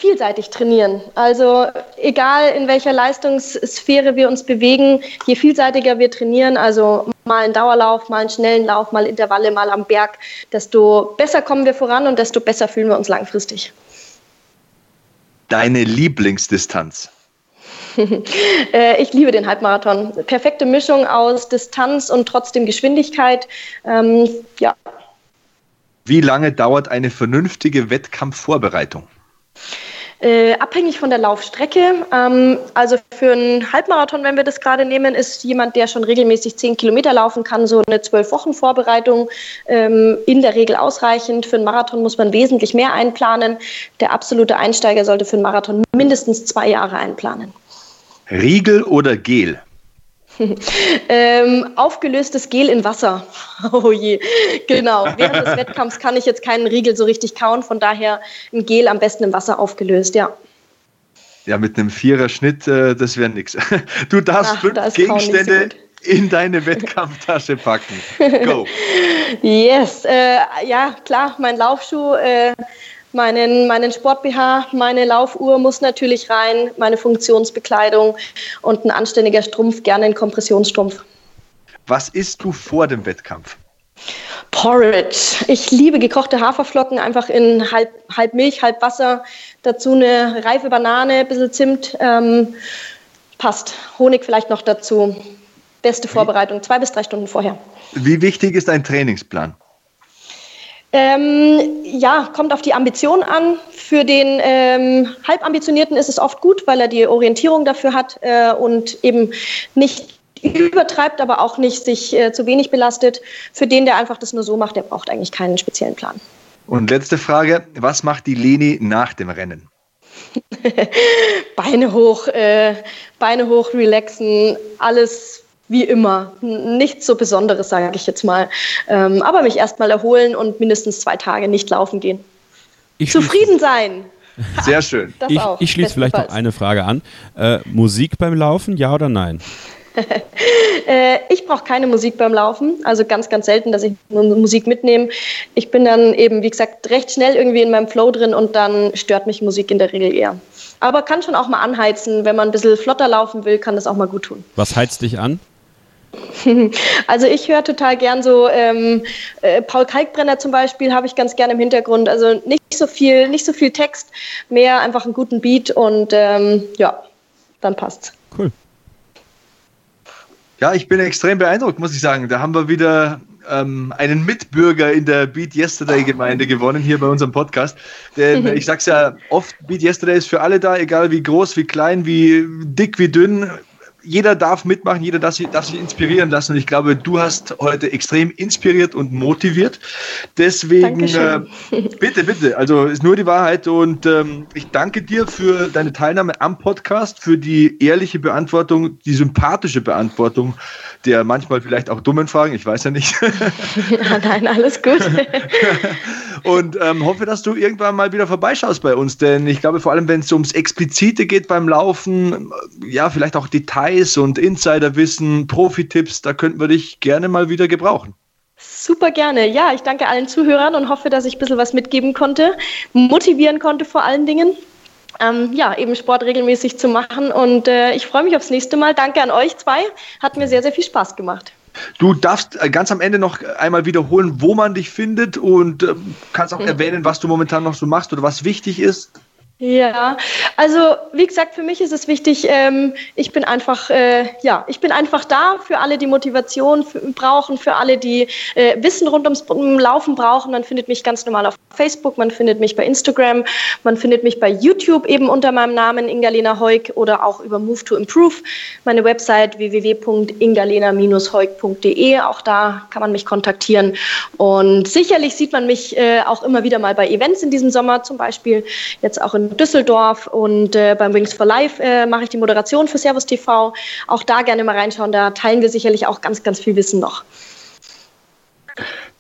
vielseitig trainieren. Also egal in welcher Leistungssphäre wir uns bewegen, je vielseitiger wir trainieren, also mal einen Dauerlauf, mal einen schnellen Lauf, mal Intervalle, mal am Berg, desto besser kommen wir voran und desto besser fühlen wir uns langfristig. Deine Lieblingsdistanz? *laughs* Äh, ich liebe den Halbmarathon. Perfekte Mischung aus Distanz und trotzdem Geschwindigkeit. Ähm, ja. Wie lange dauert eine vernünftige Wettkampfvorbereitung? Äh, abhängig von der Laufstrecke. Ähm, also für einen Halbmarathon, wenn wir das gerade nehmen, ist jemand, der schon regelmäßig zehn Kilometer laufen kann, so eine zwölf Wochen Vorbereitung ähm, in der Regel ausreichend. Für einen Marathon muss man wesentlich mehr einplanen. Der absolute Einsteiger sollte für einen Marathon mindestens zwei Jahre einplanen. Riegel oder Gel? *laughs* ähm, aufgelöstes Gel in Wasser. *laughs* Oh je, genau. Während des Wettkampfs kann ich jetzt keinen Riegel so richtig kauen, von daher ein Gel am besten im Wasser aufgelöst, ja. Ja, mit einem Vierer-Schnitt, äh, das wäre nix. *laughs* Du darfst Ach, fünf Gegenstände so in deine Wettkampftasche packen. Go. yes, äh, ja, klar, mein Laufschuh. Äh, meinen, meinen Sport-BH, meine Laufuhr muss natürlich rein, meine Funktionsbekleidung und ein anständiger Strumpf, gerne ein Kompressionsstrumpf. Was isst du vor dem Wettkampf? Porridge. Ich liebe gekochte Haferflocken, einfach in halb, halb Milch, halb Wasser. Dazu eine reife Banane, ein bisschen Zimt. Ähm, passt. Honig vielleicht noch dazu. Beste Vorbereitung, zwei bis drei Stunden vorher. Wie wichtig ist ein Trainingsplan? Ähm, ja, kommt auf die Ambition an. Für den ähm, Halbambitionierten ist es oft gut, weil er die Orientierung dafür hat äh, und eben nicht übertreibt, aber auch nicht sich äh, zu wenig belastet. Für den, der einfach das nur so macht, der braucht eigentlich keinen speziellen Plan. Und letzte Frage, was macht die Leni nach dem Rennen? *laughs* Beine hoch, äh, Beine hoch, relaxen, alles wie immer. Nichts so Besonderes, sage ich jetzt mal. Ähm, aber mich erstmal erholen und mindestens zwei Tage nicht laufen gehen. Ich Zufrieden sein. *laughs* Sehr schön. ich, ich schließe vielleicht noch eine Frage an. Äh, Musik beim Laufen, ja oder nein? *laughs* äh, ich brauche keine Musik beim Laufen, also ganz, ganz selten, dass ich nur Musik mitnehme. Ich bin dann eben, wie gesagt, recht schnell irgendwie in meinem Flow drin und dann stört mich Musik in der Regel eher. Aber kann schon auch mal anheizen, wenn man ein bisschen flotter laufen will, kann das auch mal gut tun. Was heizt dich an? *laughs* Also ich höre total gern so ähm, äh, Paul Kalkbrenner zum Beispiel habe ich ganz gern im Hintergrund. Also nicht so viel, nicht so viel Text, mehr einfach einen guten Beat und ähm, ja, dann passt's. Cool. Ja, ich bin extrem beeindruckt, muss ich sagen. Da haben wir wieder ähm, einen Mitbürger in der Beat Yesterday Gemeinde gewonnen hier bei unserem Podcast. Denn *laughs* ich sag's ja oft, Beat Yesterday ist für alle da, egal wie groß, wie klein, wie dick, wie dünn jeder darf mitmachen, jeder darf sich, darf sich inspirieren lassen. Und ich glaube, du hast heute extrem inspiriert und motiviert. Deswegen, äh, bitte, bitte, also ist nur die Wahrheit. Und ähm, ich danke dir für deine Teilnahme am Podcast, für die ehrliche Beantwortung, die sympathische Beantwortung der manchmal vielleicht auch dummen Fragen. Ich weiß ja nicht. *laughs* Nein, alles gut. *laughs* und ähm, hoffe, dass du irgendwann mal wieder vorbeischaust bei uns. Denn ich glaube, vor allem, wenn es ums Explizite geht beim Laufen, ja, vielleicht auch Details und Insiderwissen, Profi-Tipps, da könnten wir dich gerne mal wieder gebrauchen. Super gerne. Ja, ich danke allen Zuhörern und hoffe, dass ich ein bisschen was mitgeben konnte, motivieren konnte vor allen Dingen. ähm, ja, eben Sport regelmäßig zu machen. Und äh, ich freue mich aufs nächste Mal. Danke an euch zwei. Hat mir sehr, sehr viel Spaß gemacht. Du darfst äh, ganz am Ende noch einmal wiederholen, wo man dich findet und äh, kannst auch mhm. erwähnen, was du momentan noch so machst oder was wichtig ist. Ja, also wie gesagt, für mich ist es wichtig, ähm, ich bin einfach, äh, ja, ich bin einfach da für alle, die Motivation brauchen, für alle, die äh, Wissen rund ums Laufen brauchen. Man findet mich ganz normal auf Facebook, man findet mich bei Instagram, man findet mich bei YouTube eben unter meinem Namen Ingalena Heuk oder auch über Move to Improve, meine Website www.ingalena-heuk.de. Auch da kann man mich kontaktieren. Und sicherlich sieht man mich äh, auch immer wieder mal bei Events in diesem Sommer, zum Beispiel jetzt auch in Düsseldorf und äh, beim Wings for Life äh, mache ich die Moderation für Servus TV. Auch da gerne mal reinschauen, da teilen wir sicherlich auch ganz, ganz viel Wissen noch.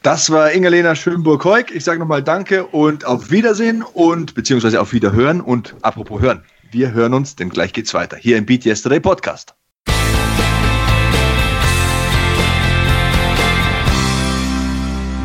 Das war Ingelena Schönburg-Heuk. Ich sage nochmal Danke und auf Wiedersehen und beziehungsweise auf Wiederhören. Und apropos hören, wir hören uns, denn gleich geht's weiter hier im Beat Yesterday Podcast.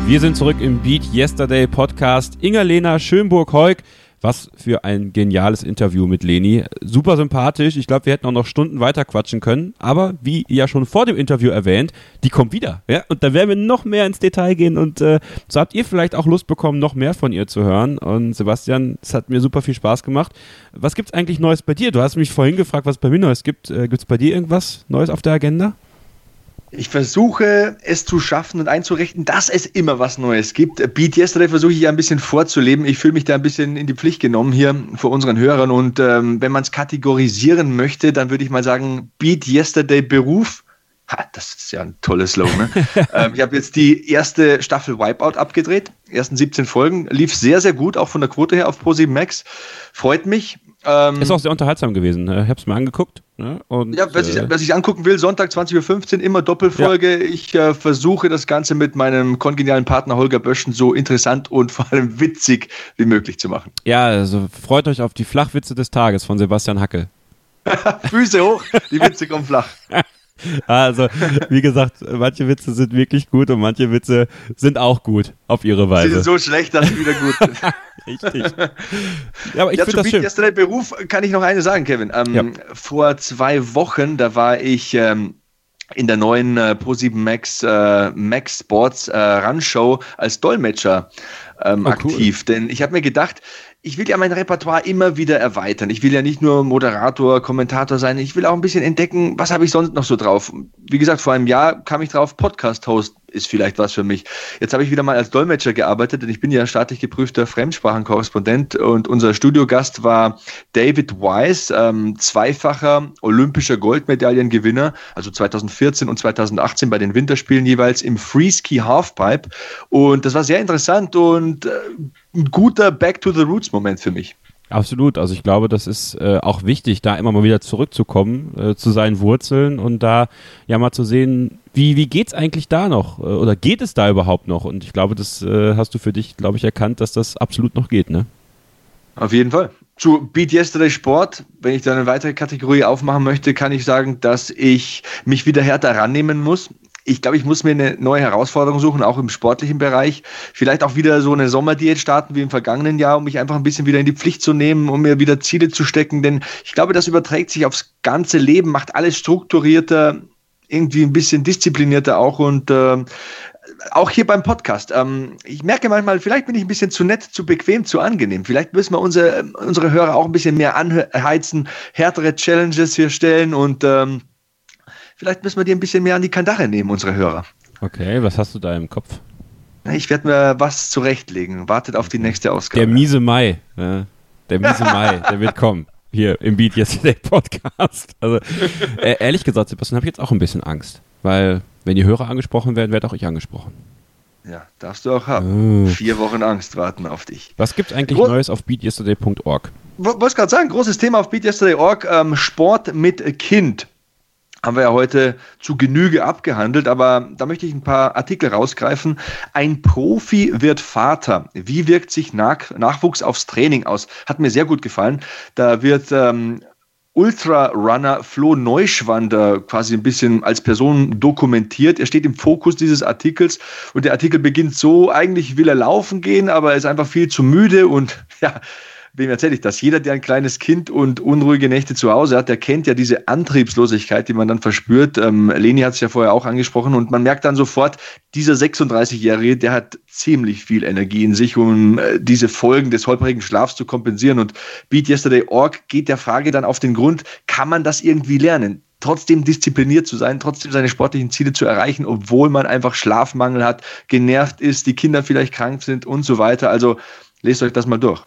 Wir sind zurück im Beat Yesterday Podcast. Ingelena Schönburg-Heuk was für ein geniales Interview mit Leni. Super sympathisch. Ich glaube, wir hätten auch noch Stunden weiter quatschen können. Aber wie ja schon vor dem Interview erwähnt, die kommt wieder. Ja? Und da werden wir noch mehr ins Detail gehen. Und äh, so habt ihr vielleicht auch Lust bekommen, noch mehr von ihr zu hören. Und Sebastian, es hat mir super viel Spaß gemacht. Was gibt es eigentlich Neues bei dir? Du hast mich vorhin gefragt, was bei mir Neues gibt. Äh, gibt es bei dir irgendwas Neues auf der Agenda? Ich versuche es zu schaffen und einzurichten, dass es immer was Neues gibt. Beat Yesterday versuche ich ja ein bisschen vorzuleben. Ich fühle mich da ein bisschen in die Pflicht genommen hier vor unseren Hörern. Und ähm, wenn man es kategorisieren möchte, dann würde ich mal sagen, Beat Yesterday Beruf. Ha, das ist ja ein tolles Slogan. Ne? *laughs* ähm, ich habe jetzt die erste Staffel Wipeout abgedreht. Ersten 17 Folgen. Lief sehr, sehr gut, auch von der Quote her auf Pro7 Max. Freut mich. Ähm, ist auch sehr unterhaltsam gewesen. Ich habe es mir angeguckt. Ne? Und, ja, wer sich, äh, wer sich angucken will, Sonntag 20.15 Uhr, immer Doppelfolge. Ja. Ich äh, versuche das Ganze mit meinem kongenialen Partner Holger Böschen so interessant und *laughs* vor allem witzig wie möglich zu machen. Ja, also freut euch auf die Flachwitze des Tages von Sebastian Hackel. *laughs* Füße hoch, die Witze kommen flach. *laughs* Also, wie gesagt, manche Witze sind wirklich gut und manche Witze sind auch gut auf ihre Weise. Sie sind so schlecht, dass sie wieder gut sind. *laughs* Richtig. Ja, aber ich ja, finde das schön. Yesterday Beruf kann ich noch eine sagen, Kevin. Ähm, ja. Vor zwei Wochen, da war ich ähm, in der neuen äh, Pro7 Max äh, Max Sports äh, Run Show als Dolmetscher ähm, oh, aktiv. Cool. Denn ich habe mir gedacht, ich will ja mein Repertoire immer wieder erweitern. Ich will ja nicht nur Moderator, Kommentator sein. Ich will auch ein bisschen entdecken, was habe ich sonst noch so drauf. Wie gesagt, vor einem Jahr kam ich drauf, Podcast-Host ist vielleicht was für mich. Jetzt habe ich wieder mal als Dolmetscher gearbeitet, denn ich bin ja staatlich geprüfter Fremdsprachenkorrespondent und unser Studiogast war David Wise, ähm, zweifacher olympischer Goldmedaillengewinner, also 2014 und 2018 bei den Winterspielen jeweils im Freeski Halfpipe. Und das war sehr interessant und äh, ein guter Back to the Roots Moment für mich. Absolut. Also ich glaube, das ist äh, auch wichtig, da immer mal wieder zurückzukommen äh, zu seinen Wurzeln und da ja mal zu sehen, wie, wie es eigentlich da noch? Äh, oder geht es da überhaupt noch? Und ich glaube, das äh, hast du für dich, glaube ich, erkannt, dass das absolut noch geht, ne? Auf jeden Fall. Zu Beat Yesterday Sport, wenn ich da eine weitere Kategorie aufmachen möchte, kann ich sagen, dass ich mich wieder härter rannehmen muss ich glaube, ich muss mir eine neue Herausforderung suchen, auch im sportlichen Bereich. Vielleicht auch wieder so eine Sommerdiät starten wie im vergangenen Jahr, um mich einfach ein bisschen wieder in die Pflicht zu nehmen, um mir wieder Ziele zu stecken. Denn ich glaube, das überträgt sich aufs ganze Leben, macht alles strukturierter, irgendwie ein bisschen disziplinierter auch und äh, auch hier beim Podcast. Ähm, ich merke manchmal, vielleicht bin ich ein bisschen zu nett, zu bequem, zu angenehm. Vielleicht müssen wir unsere, unsere Hörer auch ein bisschen mehr anheizen, härtere Challenges hier stellen und ähm, Vielleicht müssen wir die ein bisschen mehr an die Kandare nehmen, unsere Hörer. Okay, was hast du da im Kopf? Ich werde mir was zurechtlegen. Wartet auf die nächste Ausgabe. Der miese Mai. Ja, der miese *laughs* Mai, der wird kommen. Hier im Beat Yesterday Podcast. Also, äh, ehrlich gesagt, Sebastian, habe ich jetzt auch ein bisschen Angst. Weil, wenn die Hörer angesprochen werden, werde auch ich angesprochen. Ja, darfst du auch haben. Oh. Vier Wochen Angst warten auf dich. Was gibt es eigentlich Gro Neues auf beatyesterday.org? Wollte gerade sagen, großes Thema auf beatyesterday.org, ähm, Sport mit Kind haben wir ja heute zu Genüge abgehandelt, aber da möchte ich ein paar Artikel rausgreifen. Ein Profi wird Vater. Wie wirkt sich Nach Nachwuchs aufs Training aus? Hat mir sehr gut gefallen. Da wird ähm, Ultra-Runner Flo Neuschwander quasi ein bisschen als Person dokumentiert. Er steht im Fokus dieses Artikels und der Artikel beginnt so, eigentlich will er laufen gehen, aber er ist einfach viel zu müde und *laughs* ja, wem erzähle ich das? Jeder, der ein kleines Kind und unruhige Nächte zu Hause hat, der kennt ja diese Antriebslosigkeit, die man dann verspürt. Ähm, Leni hat es ja vorher auch angesprochen und man merkt dann sofort, dieser 36-Jährige, der hat ziemlich viel Energie in sich, um äh, diese Folgen des holprigen Schlafs zu kompensieren. Und Beat Yesterday Org geht der Frage dann auf den Grund, kann man das irgendwie lernen? trotzdem diszipliniert zu sein, trotzdem seine sportlichen Ziele zu erreichen, obwohl man einfach Schlafmangel hat, genervt ist, die Kinder vielleicht krank sind und so weiter. Also lest euch das mal durch.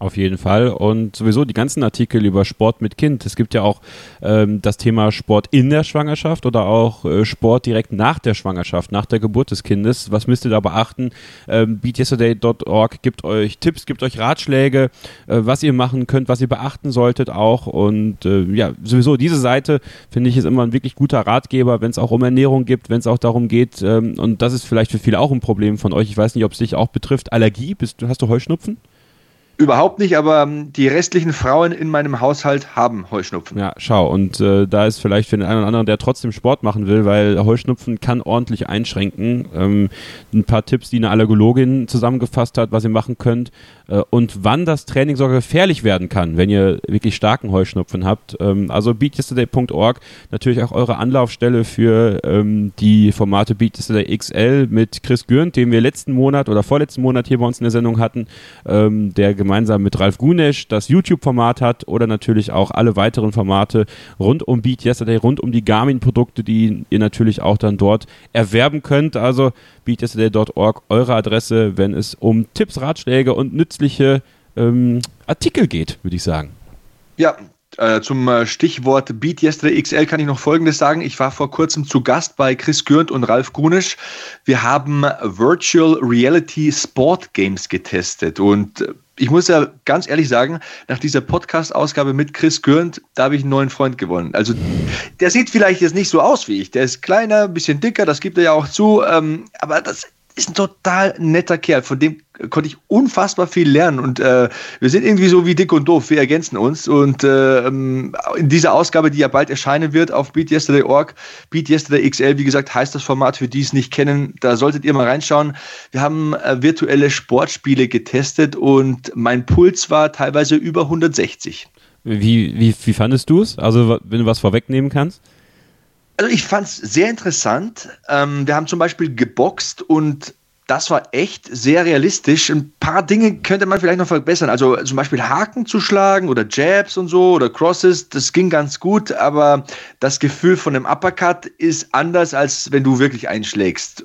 Auf jeden Fall. Und sowieso die ganzen Artikel über Sport mit Kind. Es gibt ja auch ähm, das Thema Sport in der Schwangerschaft oder auch äh, Sport direkt nach der Schwangerschaft, nach der Geburt des Kindes. Was müsst ihr da beachten? Ähm, BeatYesterday.org gibt euch Tipps, gibt euch Ratschläge, äh, was ihr machen könnt, was ihr beachten solltet auch. Und äh, ja, sowieso diese Seite finde ich ist immer ein wirklich guter Ratgeber, wenn es auch um Ernährung geht, wenn es auch darum geht. Ähm, und das ist vielleicht für viele auch ein Problem von euch. Ich weiß nicht, ob es dich auch betrifft. Allergie, bist, hast du Heuschnupfen? Überhaupt nicht, aber ähm, die restlichen Frauen in meinem Haushalt haben Heuschnupfen. Ja, schau, und äh, da ist vielleicht für den einen oder anderen, der trotzdem Sport machen will, weil Heuschnupfen kann ordentlich einschränken. Ähm, ein paar Tipps, die eine Allergologin zusammengefasst hat, was ihr machen könnt und wann das Training sogar gefährlich werden kann, wenn ihr wirklich starken Heuschnupfen habt. Ähm, also beatyesterday.org, natürlich auch eure Anlaufstelle für ähm, die Formate Beat Yesterday XL mit Chris Gürnt, den wir letzten Monat oder vorletzten Monat hier bei uns in der Sendung hatten, ähm, der gemeinsam mit Ralf Gunesch das YouTube-Format hat oder natürlich auch alle weiteren Formate rund um Beat Yesterday, rund um die Garmin-Produkte, die ihr natürlich auch dann dort erwerben könnt. Also beatyesterday.org, eure Adresse, wenn es um Tipps, Ratschläge und nützliche ähm, Artikel geht, würde ich sagen. Ja, äh, zum äh, Stichwort Beat Yesterday XL kann ich noch Folgendes sagen. Ich war vor kurzem zu Gast bei Chris Gürnt und Ralf Gunisch. Wir haben Virtual Reality Sport Games getestet und äh, ich muss ja ganz ehrlich sagen, nach dieser Podcast-Ausgabe mit Chris Gürnt, da habe ich einen neuen Freund gewonnen. Also der sieht vielleicht jetzt nicht so aus wie ich. Der ist kleiner, ein bisschen dicker, das gibt er ja auch zu. Ähm, aber das ist ein total netter Kerl. Von dem konnte ich unfassbar viel lernen. Und äh, wir sind irgendwie so wie dick und doof. Wir ergänzen uns. Und äh, in dieser Ausgabe, die ja bald erscheinen wird auf BeatYesterday.org, BeatYesterday XL, wie gesagt, heißt das Format, für die es nicht kennen, da solltet ihr mal reinschauen. Wir haben äh, virtuelle Sportspiele getestet und mein Puls war teilweise über 160. Wie, wie, wie fandest du es? Also, wenn du was vorwegnehmen kannst? Also ich fand es sehr interessant. Ähm, wir haben zum Beispiel geboxt und das war echt sehr realistisch. Ein paar Dinge könnte man vielleicht noch verbessern. Also zum Beispiel Haken zu schlagen oder Jabs und so oder Crosses, das ging ganz gut, aber das Gefühl von einem Uppercut ist anders, als wenn du wirklich einschlägst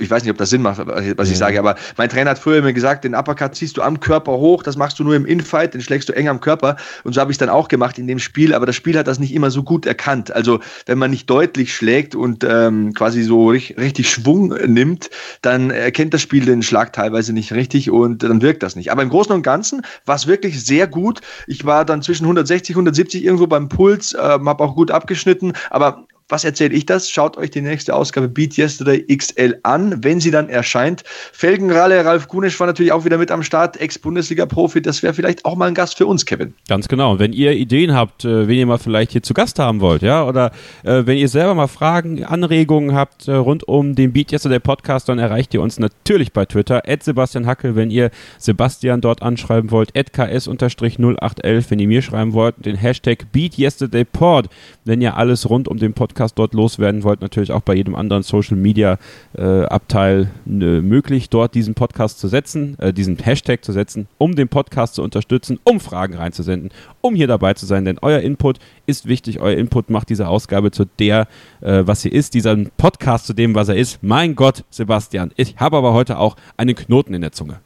ich weiß nicht, ob das Sinn macht, was ich sage, aber mein Trainer hat früher mir gesagt, den Uppercut ziehst du am Körper hoch, das machst du nur im Infight, den schlägst du eng am Körper und so habe ich es dann auch gemacht in dem Spiel, aber das Spiel hat das nicht immer so gut erkannt. Also wenn man nicht deutlich schlägt und ähm, quasi so richtig, richtig Schwung nimmt, dann erkennt das Spiel den Schlag teilweise nicht richtig und dann wirkt das nicht. Aber im Großen und Ganzen war es wirklich sehr gut. Ich war dann zwischen 160, 170 irgendwo beim Puls, äh, habe auch gut abgeschnitten, aber was erzähle ich das? Schaut euch die nächste Ausgabe Beat Yesterday XL an, wenn sie dann erscheint. Felgenralle, Ralf Kunisch war natürlich auch wieder mit am Start, Ex-Bundesliga-Profi. Das wäre vielleicht auch mal ein Gast für uns, Kevin. Ganz genau. Wenn ihr Ideen habt, äh, wen ihr mal vielleicht hier zu Gast haben wollt, ja, oder äh, wenn ihr selber mal Fragen, Anregungen habt äh, rund um den Beat Yesterday Podcast, dann erreicht ihr uns natürlich bei Twitter, at Sebastian Hackel, wenn ihr Sebastian dort anschreiben wollt, at ks-0811, wenn ihr mir schreiben wollt, den Hashtag Beat Yesterday Pod, wenn ihr alles rund um den Podcast Podcast dort loswerden wollt, natürlich auch bei jedem anderen Social Media äh, Abteil äh, möglich, dort diesen Podcast zu setzen, äh, diesen Hashtag zu setzen, um den Podcast zu unterstützen, um Fragen reinzusenden, um hier dabei zu sein. Denn euer Input ist wichtig. Euer Input macht diese Ausgabe zu der, äh, was sie ist, dieser Podcast zu dem, was er ist. Mein Gott, Sebastian, ich habe aber heute auch einen Knoten in der Zunge.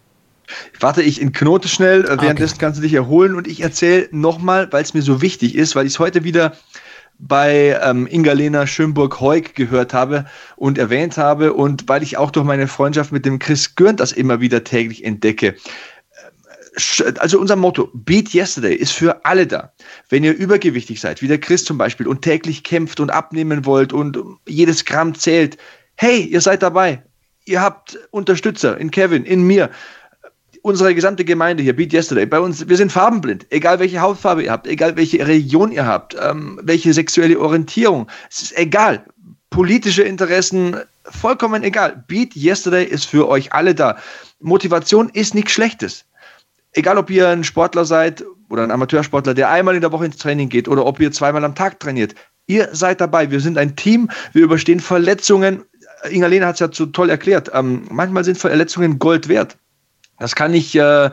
Warte, ich in Knote schnell, äh, währenddessen okay. kannst du dich erholen und ich erzähle nochmal, weil es mir so wichtig ist, weil ich es heute wieder bei ähm, Ingalena Schönburg-Heuk gehört habe und erwähnt habe und weil ich auch durch meine Freundschaft mit dem Chris Gürnt das immer wieder täglich entdecke. Also unser Motto, Beat Yesterday, ist für alle da. Wenn ihr übergewichtig seid, wie der Chris zum Beispiel, und täglich kämpft und abnehmen wollt und jedes Gramm zählt, hey, ihr seid dabei. Ihr habt Unterstützer in Kevin, in mir unsere gesamte Gemeinde hier, Beat Yesterday, bei uns, wir sind farbenblind. Egal welche Hautfarbe ihr habt, egal welche Religion ihr habt, ähm, welche sexuelle Orientierung, es ist egal. Politische Interessen, vollkommen egal. Beat Yesterday ist für euch alle da. Motivation ist nichts Schlechtes. egal ob ihr ein Sportler seid oder ein Amateursportler, der einmal in der Woche ins Training geht oder ob ihr zweimal am Tag trainiert, ihr seid dabei. Wir sind ein Team, wir überstehen Verletzungen. Inga-Lena hat es ja so toll erklärt. Ähm, manchmal sind Verletzungen Gold wert. Das kann ich äh,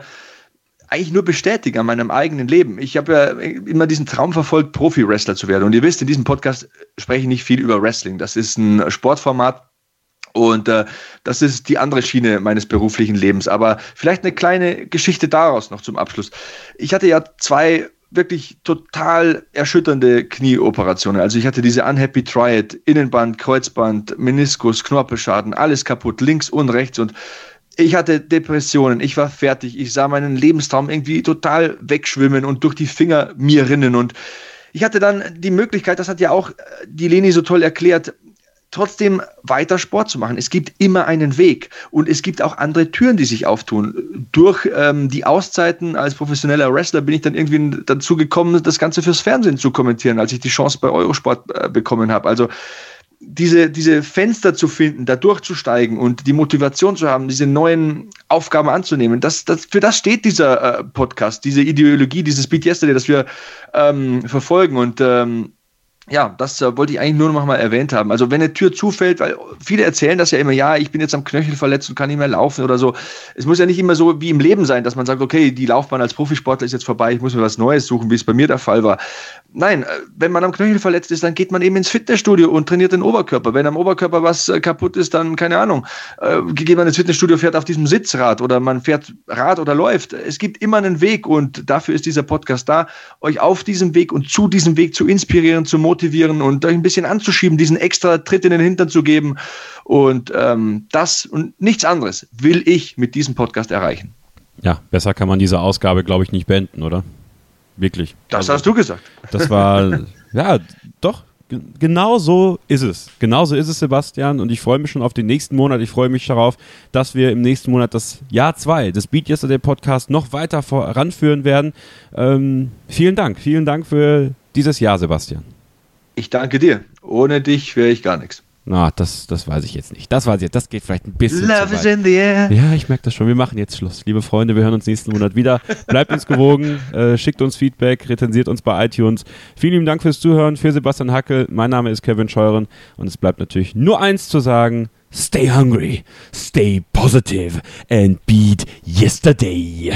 eigentlich nur bestätigen an meinem eigenen Leben. Ich habe ja immer diesen Traum verfolgt, Profi-Wrestler zu werden. Und ihr wisst, in diesem Podcast spreche ich nicht viel über Wrestling. Das ist ein Sportformat, und äh, das ist die andere Schiene meines beruflichen Lebens. Aber vielleicht eine kleine Geschichte daraus noch zum Abschluss. Ich hatte ja zwei wirklich total erschütternde Knieoperationen. Also ich hatte diese Unhappy Triad, Innenband, Kreuzband, Meniskus, Knorpelschaden, alles kaputt, links und rechts. Und ich hatte Depressionen, ich war fertig, ich sah meinen Lebenstraum irgendwie total wegschwimmen und durch die Finger mir rinnen. Und ich hatte dann die Möglichkeit, das hat ja auch die Leni so toll erklärt, trotzdem weiter Sport zu machen. Es gibt immer einen Weg und es gibt auch andere Türen, die sich auftun. Durch ähm, die Auszeiten als professioneller Wrestler bin ich dann irgendwie dazu gekommen, das Ganze fürs Fernsehen zu kommentieren, als ich die Chance bei Eurosport äh, bekommen habe. Also diese, diese Fenster zu finden, da durchzusteigen und die Motivation zu haben, diese neuen Aufgaben anzunehmen, das, das, für das steht dieser äh, Podcast, diese Ideologie, dieses Beat Yesterday, das wir ähm, verfolgen. Und ähm, ja, das äh, wollte ich eigentlich nur noch mal erwähnt haben. Also wenn eine Tür zufällt, weil viele erzählen das ja immer, ja, ich bin jetzt am Knöchel verletzt und kann nicht mehr laufen oder so. Es muss ja nicht immer so wie im Leben sein, dass man sagt, okay, die Laufbahn als Profisportler ist jetzt vorbei, ich muss mir was Neues suchen, wie es bei mir der Fall war. Nein, äh, wenn man am Knöchel verletzt ist, dann geht man eben ins Fitnessstudio und trainiert den Oberkörper. Wenn am Oberkörper was äh, kaputt ist, dann keine Ahnung, äh, geht man ins Fitnessstudio, fährt auf diesem Sitzrad oder man fährt Rad oder läuft. Es gibt immer einen Weg und dafür ist dieser Podcast da, euch auf diesem Weg und zu diesem Weg zu inspirieren, zu motivieren motivieren und euch ein bisschen anzuschieben, diesen extra Tritt in den Hintern zu geben. Und ähm, das und nichts anderes will ich mit diesem Podcast erreichen. Ja, besser kann man diese Ausgabe, glaube ich, nicht beenden, oder? Wirklich. Das also, hast du gesagt. Das war, *laughs* ja, doch, genau so ist es. Genau so ist es, Sebastian. Und ich freue mich schon auf den nächsten Monat. Ich freue mich darauf, dass wir im nächsten Monat das Jahr 2 des Beat Yesterday Podcast noch weiter voranführen werden. Ähm, vielen Dank. Vielen Dank für dieses Jahr, Sebastian. Ich danke dir. Ohne dich wäre ich gar nichts. Na, das, das weiß ich jetzt nicht. Das weiß ich jetzt. Das geht vielleicht ein bisschen. Love is in the air. Ja, ich merke das schon. Wir machen jetzt Schluss. Liebe Freunde, wir hören uns nächsten Monat wieder. Bleibt uns gewogen, *laughs* äh, schickt uns Feedback, retensiert uns bei iTunes. Vielen lieben Dank fürs Zuhören. Für Sebastian Hackel. Mein Name ist Kevin Scheuren und es bleibt natürlich nur eins zu sagen. Stay hungry, stay positive and beat yesterday.